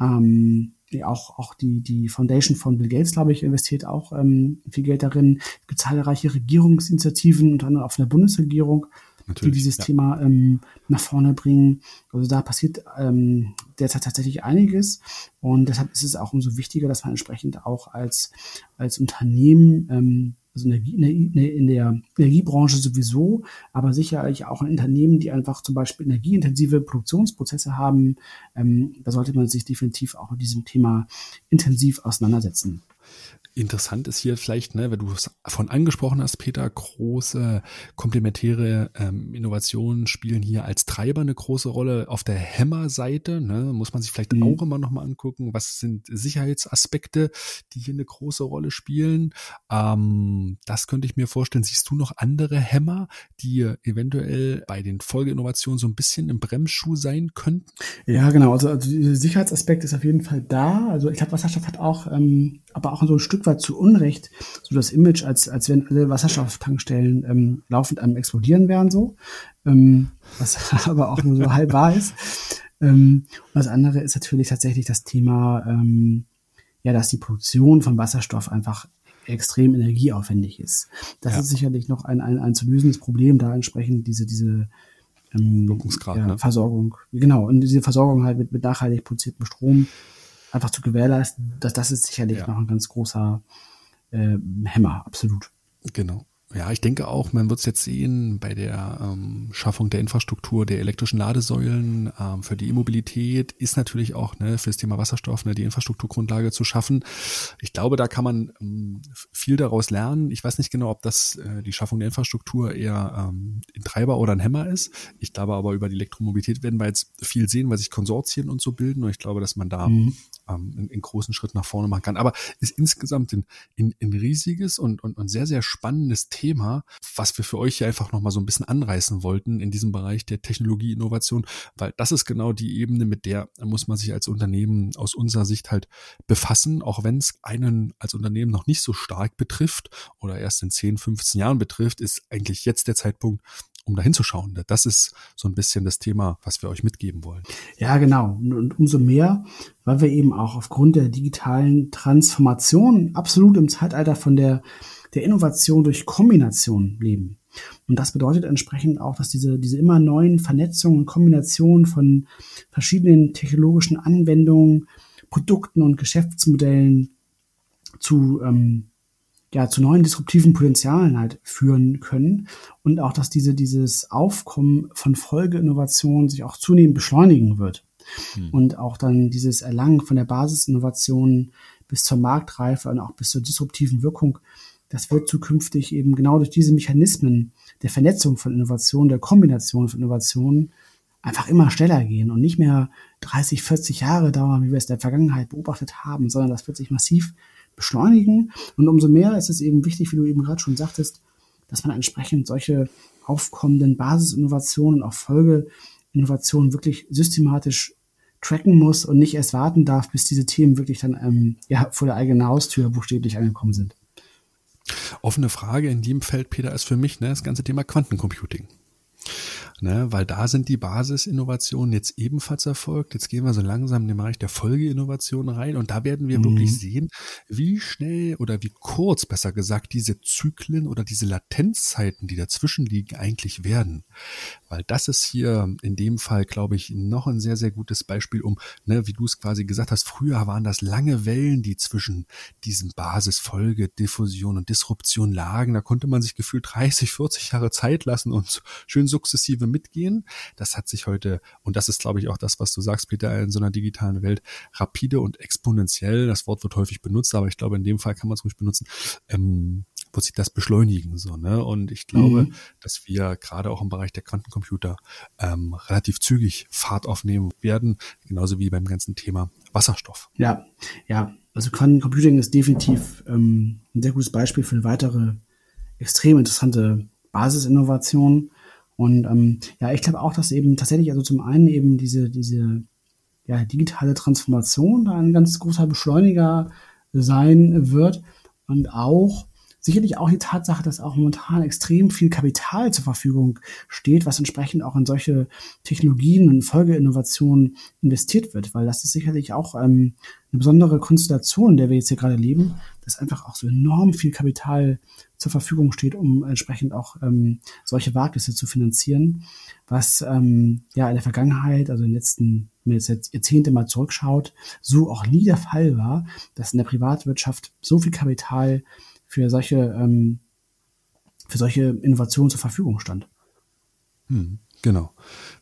C: Ähm, auch, auch die, die Foundation von Bill Gates, glaube ich, investiert auch ähm, viel Geld darin. Es gibt zahlreiche Regierungsinitiativen, unter anderem auch von der Bundesregierung, Natürlich, die dieses ja. Thema ähm, nach vorne bringen. Also da passiert ähm, derzeit tatsächlich einiges und deshalb ist es auch umso wichtiger, dass man entsprechend auch als, als Unternehmen ähm, also in der Energiebranche sowieso, aber sicherlich auch in Unternehmen, die einfach zum Beispiel energieintensive Produktionsprozesse haben. Ähm, da sollte man sich definitiv auch mit diesem Thema intensiv auseinandersetzen.
B: Interessant ist hier vielleicht, ne, wenn du es von angesprochen hast, Peter, große komplementäre ähm, Innovationen spielen hier als Treiber eine große Rolle. Auf der Hämmer-Seite ne, muss man sich vielleicht mhm. auch immer nochmal angucken, was sind Sicherheitsaspekte, die hier eine große Rolle spielen. Ähm, das könnte ich mir vorstellen. Siehst du noch andere Hämmer, die eventuell bei den Folgeinnovationen so ein bisschen im Bremsschuh sein könnten?
C: Ja, genau. Also, also Sicherheitsaspekt ist auf jeden Fall da. Also ich glaube, Wasserstoff hat auch, ähm, aber auch so ein Stück weit zu Unrecht so das Image, als, als wenn alle Wasserstofftankstellen ähm, laufend am explodieren wären, so. Ähm, was *laughs* aber auch nur so halb wahr ist. Ähm, und das andere ist natürlich tatsächlich das Thema, ähm, ja, dass die Produktion von Wasserstoff einfach extrem energieaufwendig ist. Das ja. ist sicherlich noch ein, ein, ein zu lösendes Problem, da entsprechend diese, diese ähm, ja, ne? Versorgung, genau, und diese Versorgung halt mit, mit nachhaltig produziertem Strom einfach zu gewährleisten, dass das ist sicherlich ja. noch ein ganz großer äh, Hämmer, absolut.
B: Genau. Ja, ich denke auch, man wird es jetzt sehen bei der ähm, Schaffung der Infrastruktur der elektrischen Ladesäulen ähm, für die E-Mobilität ist natürlich auch ne, für das Thema Wasserstoff ne, die Infrastrukturgrundlage zu schaffen. Ich glaube, da kann man ähm, viel daraus lernen. Ich weiß nicht genau, ob das äh, die Schaffung der Infrastruktur eher ähm, ein Treiber oder ein Hämmer ist. Ich glaube aber über die Elektromobilität werden wir jetzt viel sehen, weil sich Konsortien und so bilden und ich glaube, dass man da mhm. Ähm, einen, einen, großen Schritt nach vorne machen kann. Aber ist insgesamt ein, ein, ein riesiges und, und, und sehr, sehr spannendes Thema Thema, was wir für euch hier einfach nochmal so ein bisschen anreißen wollten in diesem Bereich der Technologieinnovation, weil das ist genau die Ebene, mit der muss man sich als Unternehmen aus unserer Sicht halt befassen, auch wenn es einen als Unternehmen noch nicht so stark betrifft oder erst in 10, 15 Jahren betrifft, ist eigentlich jetzt der Zeitpunkt, um da hinzuschauen. Das ist so ein bisschen das Thema, was wir euch mitgeben wollen.
C: Ja, genau. Und umso mehr, weil wir eben auch aufgrund der digitalen Transformation absolut im Zeitalter von der der Innovation durch Kombination leben. Und das bedeutet entsprechend auch, dass diese, diese immer neuen Vernetzungen und Kombinationen von verschiedenen technologischen Anwendungen, Produkten und Geschäftsmodellen zu, ähm, ja, zu neuen disruptiven Potenzialen halt führen können und auch, dass diese, dieses Aufkommen von Folgeinnovationen sich auch zunehmend beschleunigen wird. Hm. Und auch dann dieses Erlangen von der Basisinnovation bis zur Marktreife und auch bis zur disruptiven Wirkung das wird zukünftig eben genau durch diese Mechanismen der Vernetzung von Innovationen, der Kombination von Innovationen einfach immer schneller gehen und nicht mehr 30, 40 Jahre dauern, wie wir es in der Vergangenheit beobachtet haben, sondern das wird sich massiv beschleunigen. Und umso mehr ist es eben wichtig, wie du eben gerade schon sagtest, dass man entsprechend solche aufkommenden Basisinnovationen und auch Folgeinnovationen wirklich systematisch tracken muss und nicht erst warten darf, bis diese Themen wirklich dann ähm, ja, vor der eigenen Haustür buchstäblich angekommen sind.
B: Offene Frage in dem Feld, Peter, ist für mich ne, das ganze Thema Quantencomputing ne, weil da sind die Basisinnovationen jetzt ebenfalls erfolgt. Jetzt gehen wir so langsam in den Bereich der Folgeinnovation rein und da werden wir mhm. wirklich sehen, wie schnell oder wie kurz, besser gesagt, diese Zyklen oder diese Latenzzeiten, die dazwischen liegen, eigentlich werden. Weil das ist hier in dem Fall, glaube ich, noch ein sehr, sehr gutes Beispiel, um, ne, wie du es quasi gesagt hast, früher waren das lange Wellen, die zwischen diesen Basisfolge, Diffusion und Disruption lagen. Da konnte man sich gefühlt 30, 40 Jahre Zeit lassen und schön sukzessive Perspektive mitgehen. Das hat sich heute, und das ist, glaube ich, auch das, was du sagst, Peter, in so einer digitalen Welt, rapide und exponentiell, das Wort wird häufig benutzt, aber ich glaube, in dem Fall kann man es ruhig benutzen, ähm, wird sich das beschleunigen. So, ne? Und ich glaube, mhm. dass wir gerade auch im Bereich der Quantencomputer ähm, relativ zügig Fahrt aufnehmen werden, genauso wie beim ganzen Thema Wasserstoff.
C: Ja, ja, Also Quantencomputing ist definitiv ähm, ein sehr gutes Beispiel für eine weitere extrem interessante Basisinnovation. Und ähm, ja, ich glaube auch, dass eben tatsächlich, also zum einen eben diese, diese ja, digitale Transformation da ein ganz großer Beschleuniger sein wird und auch sicherlich auch die Tatsache, dass auch momentan extrem viel Kapital zur Verfügung steht, was entsprechend auch in solche Technologien und Folgeinnovationen investiert wird, weil das ist sicherlich auch ähm, eine besondere Konstellation, in der wir jetzt hier gerade leben, dass einfach auch so enorm viel Kapital zur Verfügung steht, um entsprechend auch ähm, solche Wagnisse zu finanzieren, was ähm, ja in der Vergangenheit, also in den letzten Jahrzehnte mal zurückschaut, so auch nie der Fall war, dass in der Privatwirtschaft so viel Kapital für solche, ähm, für solche Innovationen zur Verfügung stand.
B: Hm, genau.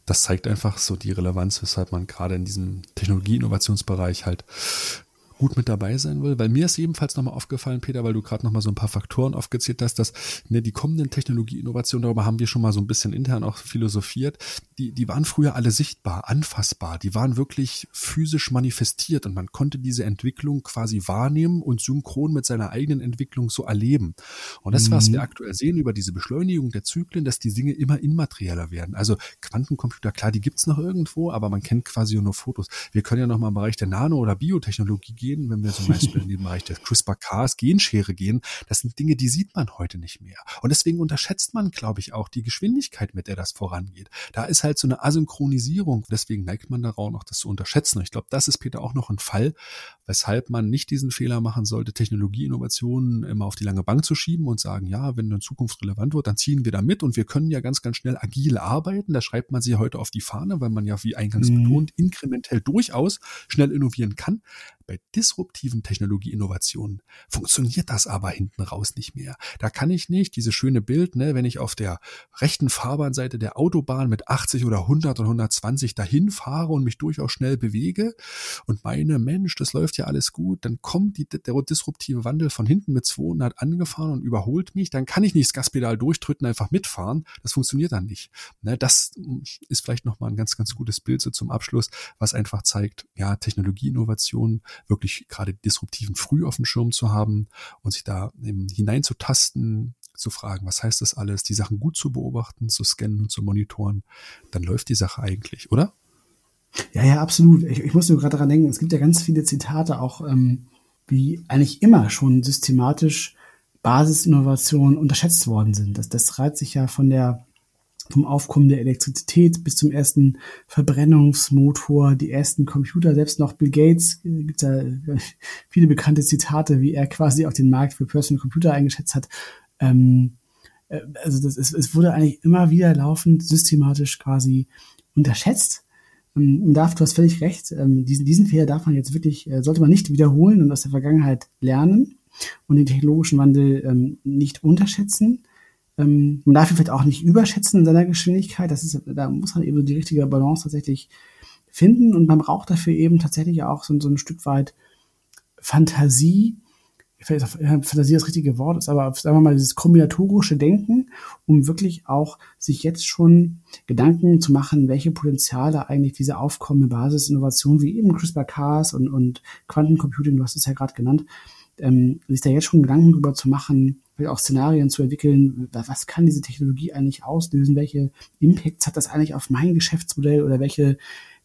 B: Das zeigt einfach so die Relevanz, weshalb man gerade in diesem Technologie-Innovationsbereich halt gut mit dabei sein will. Weil mir ist ebenfalls nochmal aufgefallen, Peter, weil du gerade nochmal so ein paar Faktoren aufgezählt hast, dass ne, die kommenden Technologieinnovationen, darüber haben wir schon mal so ein bisschen intern auch philosophiert, die, die waren früher alle sichtbar, anfassbar, die waren wirklich physisch manifestiert und man konnte diese Entwicklung quasi wahrnehmen und synchron mit seiner eigenen Entwicklung so erleben. Und das, was wir mhm. aktuell sehen über diese Beschleunigung der Zyklen, dass die Dinge immer immaterieller werden. Also Quantencomputer, klar, die gibt's noch irgendwo, aber man kennt quasi nur Fotos. Wir können ja noch mal im Bereich der Nano- oder Biotechnologie gehen, wenn wir zum Beispiel in den *laughs* Bereich der CRISPR-Cas, Genschere gehen. Das sind Dinge, die sieht man heute nicht mehr. Und deswegen unterschätzt man, glaube ich, auch die Geschwindigkeit, mit der das vorangeht. Da ist halt so eine Asynchronisierung. Deswegen neigt man darauf noch, das zu unterschätzen. Und ich glaube, das ist, Peter, auch noch ein Fall, weshalb man nicht diesen Fehler machen sollte, Technologieinnovationen immer auf die lange Bank zu schieben und sagen, ja, wenn in Zukunft relevant wird, dann ziehen wir da mit und wir können ja ganz, ganz schnell agil arbeiten. Da schreibt man sie heute auf die Fahne, weil man ja, wie eingangs mhm. betont, inkrementell durchaus schnell innovieren kann. Bei disruptiven Technologieinnovationen funktioniert das aber hinten raus nicht mehr. Da kann ich nicht diese schöne Bild, ne, wenn ich auf der rechten Fahrbahnseite der Autobahn mit 80 oder 100 und 120 dahin fahre und mich durchaus schnell bewege und meine, Mensch, das läuft ja alles gut, dann kommt die, der disruptive Wandel von hinten mit 200 angefahren und überholt mich, dann kann ich nicht das Gaspedal durchdrücken, einfach mitfahren. Das funktioniert dann nicht. Ne, das ist vielleicht nochmal ein ganz, ganz gutes Bild so zum Abschluss, was einfach zeigt, ja, Technologieinnovationen wirklich gerade disruptiven früh auf dem Schirm zu haben und sich da hineinzutasten, zu fragen, was heißt das alles, die Sachen gut zu beobachten, zu scannen und zu monitoren, dann läuft die Sache eigentlich, oder?
C: Ja, ja, absolut. Ich, ich muss nur gerade daran denken, es gibt ja ganz viele Zitate auch, ähm, wie eigentlich immer schon systematisch Basisinnovationen unterschätzt worden sind. Das, das reiht sich ja von der vom Aufkommen der Elektrizität bis zum ersten Verbrennungsmotor, die ersten Computer, selbst noch Bill Gates, äh, gibt ja äh, viele bekannte Zitate, wie er quasi auch den Markt für Personal Computer eingeschätzt hat. Ähm, äh, also das ist, es wurde eigentlich immer wieder laufend systematisch quasi unterschätzt. Ähm, und darf, du hast völlig recht, ähm, diesen, diesen Fehler darf man jetzt wirklich, sollte man nicht wiederholen und aus der Vergangenheit lernen und den technologischen Wandel ähm, nicht unterschätzen ähm, man darf ihn vielleicht auch nicht überschätzen in seiner Geschwindigkeit. Das ist, da muss man eben die richtige Balance tatsächlich finden. Und man braucht dafür eben tatsächlich auch so, so ein Stück weit Fantasie. Vielleicht Fantasie das richtige Wort ist, aber sagen wir mal dieses kombinatorische Denken, um wirklich auch sich jetzt schon Gedanken zu machen, welche Potenziale eigentlich diese aufkommende Basisinnovation wie eben CRISPR-Cas und, und Quantencomputing, du hast es ja gerade genannt, ähm, sich da jetzt schon Gedanken drüber zu machen, auch Szenarien zu entwickeln, was kann diese Technologie eigentlich auslösen, welche Impacts hat das eigentlich auf mein Geschäftsmodell oder welche,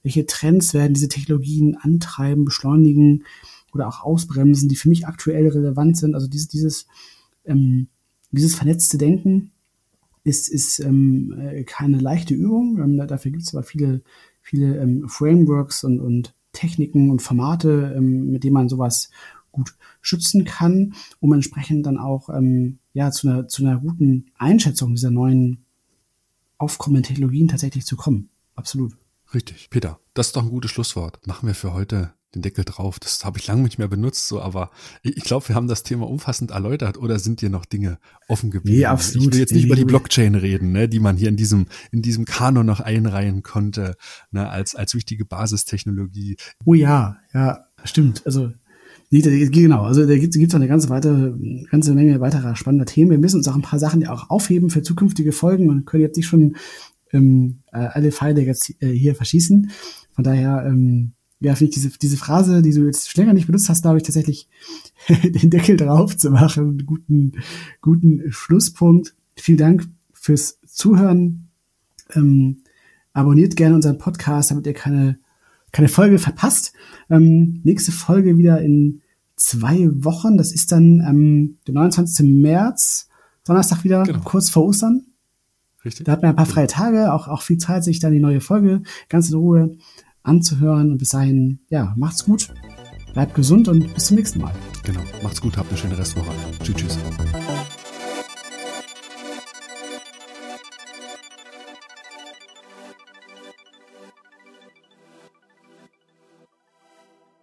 C: welche Trends werden diese Technologien antreiben, beschleunigen oder auch ausbremsen, die für mich aktuell relevant sind. Also dieses, dieses, ähm, dieses vernetzte Denken ist, ist ähm, äh, keine leichte Übung. Ähm, dafür gibt es aber viele, viele ähm, Frameworks und, und Techniken und Formate, ähm, mit denen man sowas gut schützen kann, um entsprechend dann auch ähm, ja zu einer, zu einer guten Einschätzung dieser neuen aufkommenden Technologien tatsächlich zu kommen. Absolut.
B: Richtig. Peter, das ist doch ein gutes Schlusswort. Machen wir für heute den Deckel drauf. Das habe ich lange nicht mehr benutzt, so, aber ich, ich glaube, wir haben das Thema umfassend erläutert oder sind dir noch Dinge offen geblieben? Nee,
C: absolut.
B: Ich will jetzt nicht nee, über die Blockchain reden, ne, die man hier in diesem, in diesem Kanon noch einreihen konnte, ne, als, als wichtige Basistechnologie.
C: Oh ja, ja, stimmt. Also genau. Also da gibt es noch eine ganze, weitere, ganze Menge weiterer spannender Themen. Wir müssen uns auch ein paar Sachen auch aufheben für zukünftige Folgen und können jetzt nicht schon ähm, äh, alle Pfeile jetzt äh, hier verschießen. Von daher, ähm, ja, finde ich diese, diese Phrase, die du jetzt länger nicht benutzt hast, glaube ich tatsächlich *laughs* den Deckel drauf zu machen. Guten, guten Schlusspunkt. Vielen Dank fürs Zuhören. Ähm, abonniert gerne unseren Podcast, damit ihr keine, keine Folge verpasst. Ähm, nächste Folge wieder in zwei Wochen. Das ist dann ähm, der 29. März, Donnerstag wieder, genau. kurz vor Ostern. Richtig. Da hat man ein paar freie Tage, auch, auch viel Zeit, sich dann die neue Folge ganz in Ruhe anzuhören. Und bis dahin, ja, macht's gut, bleibt gesund und bis zum nächsten Mal.
B: Genau, macht's gut, habt eine schöne Restwoche. Tschüss, tschüss.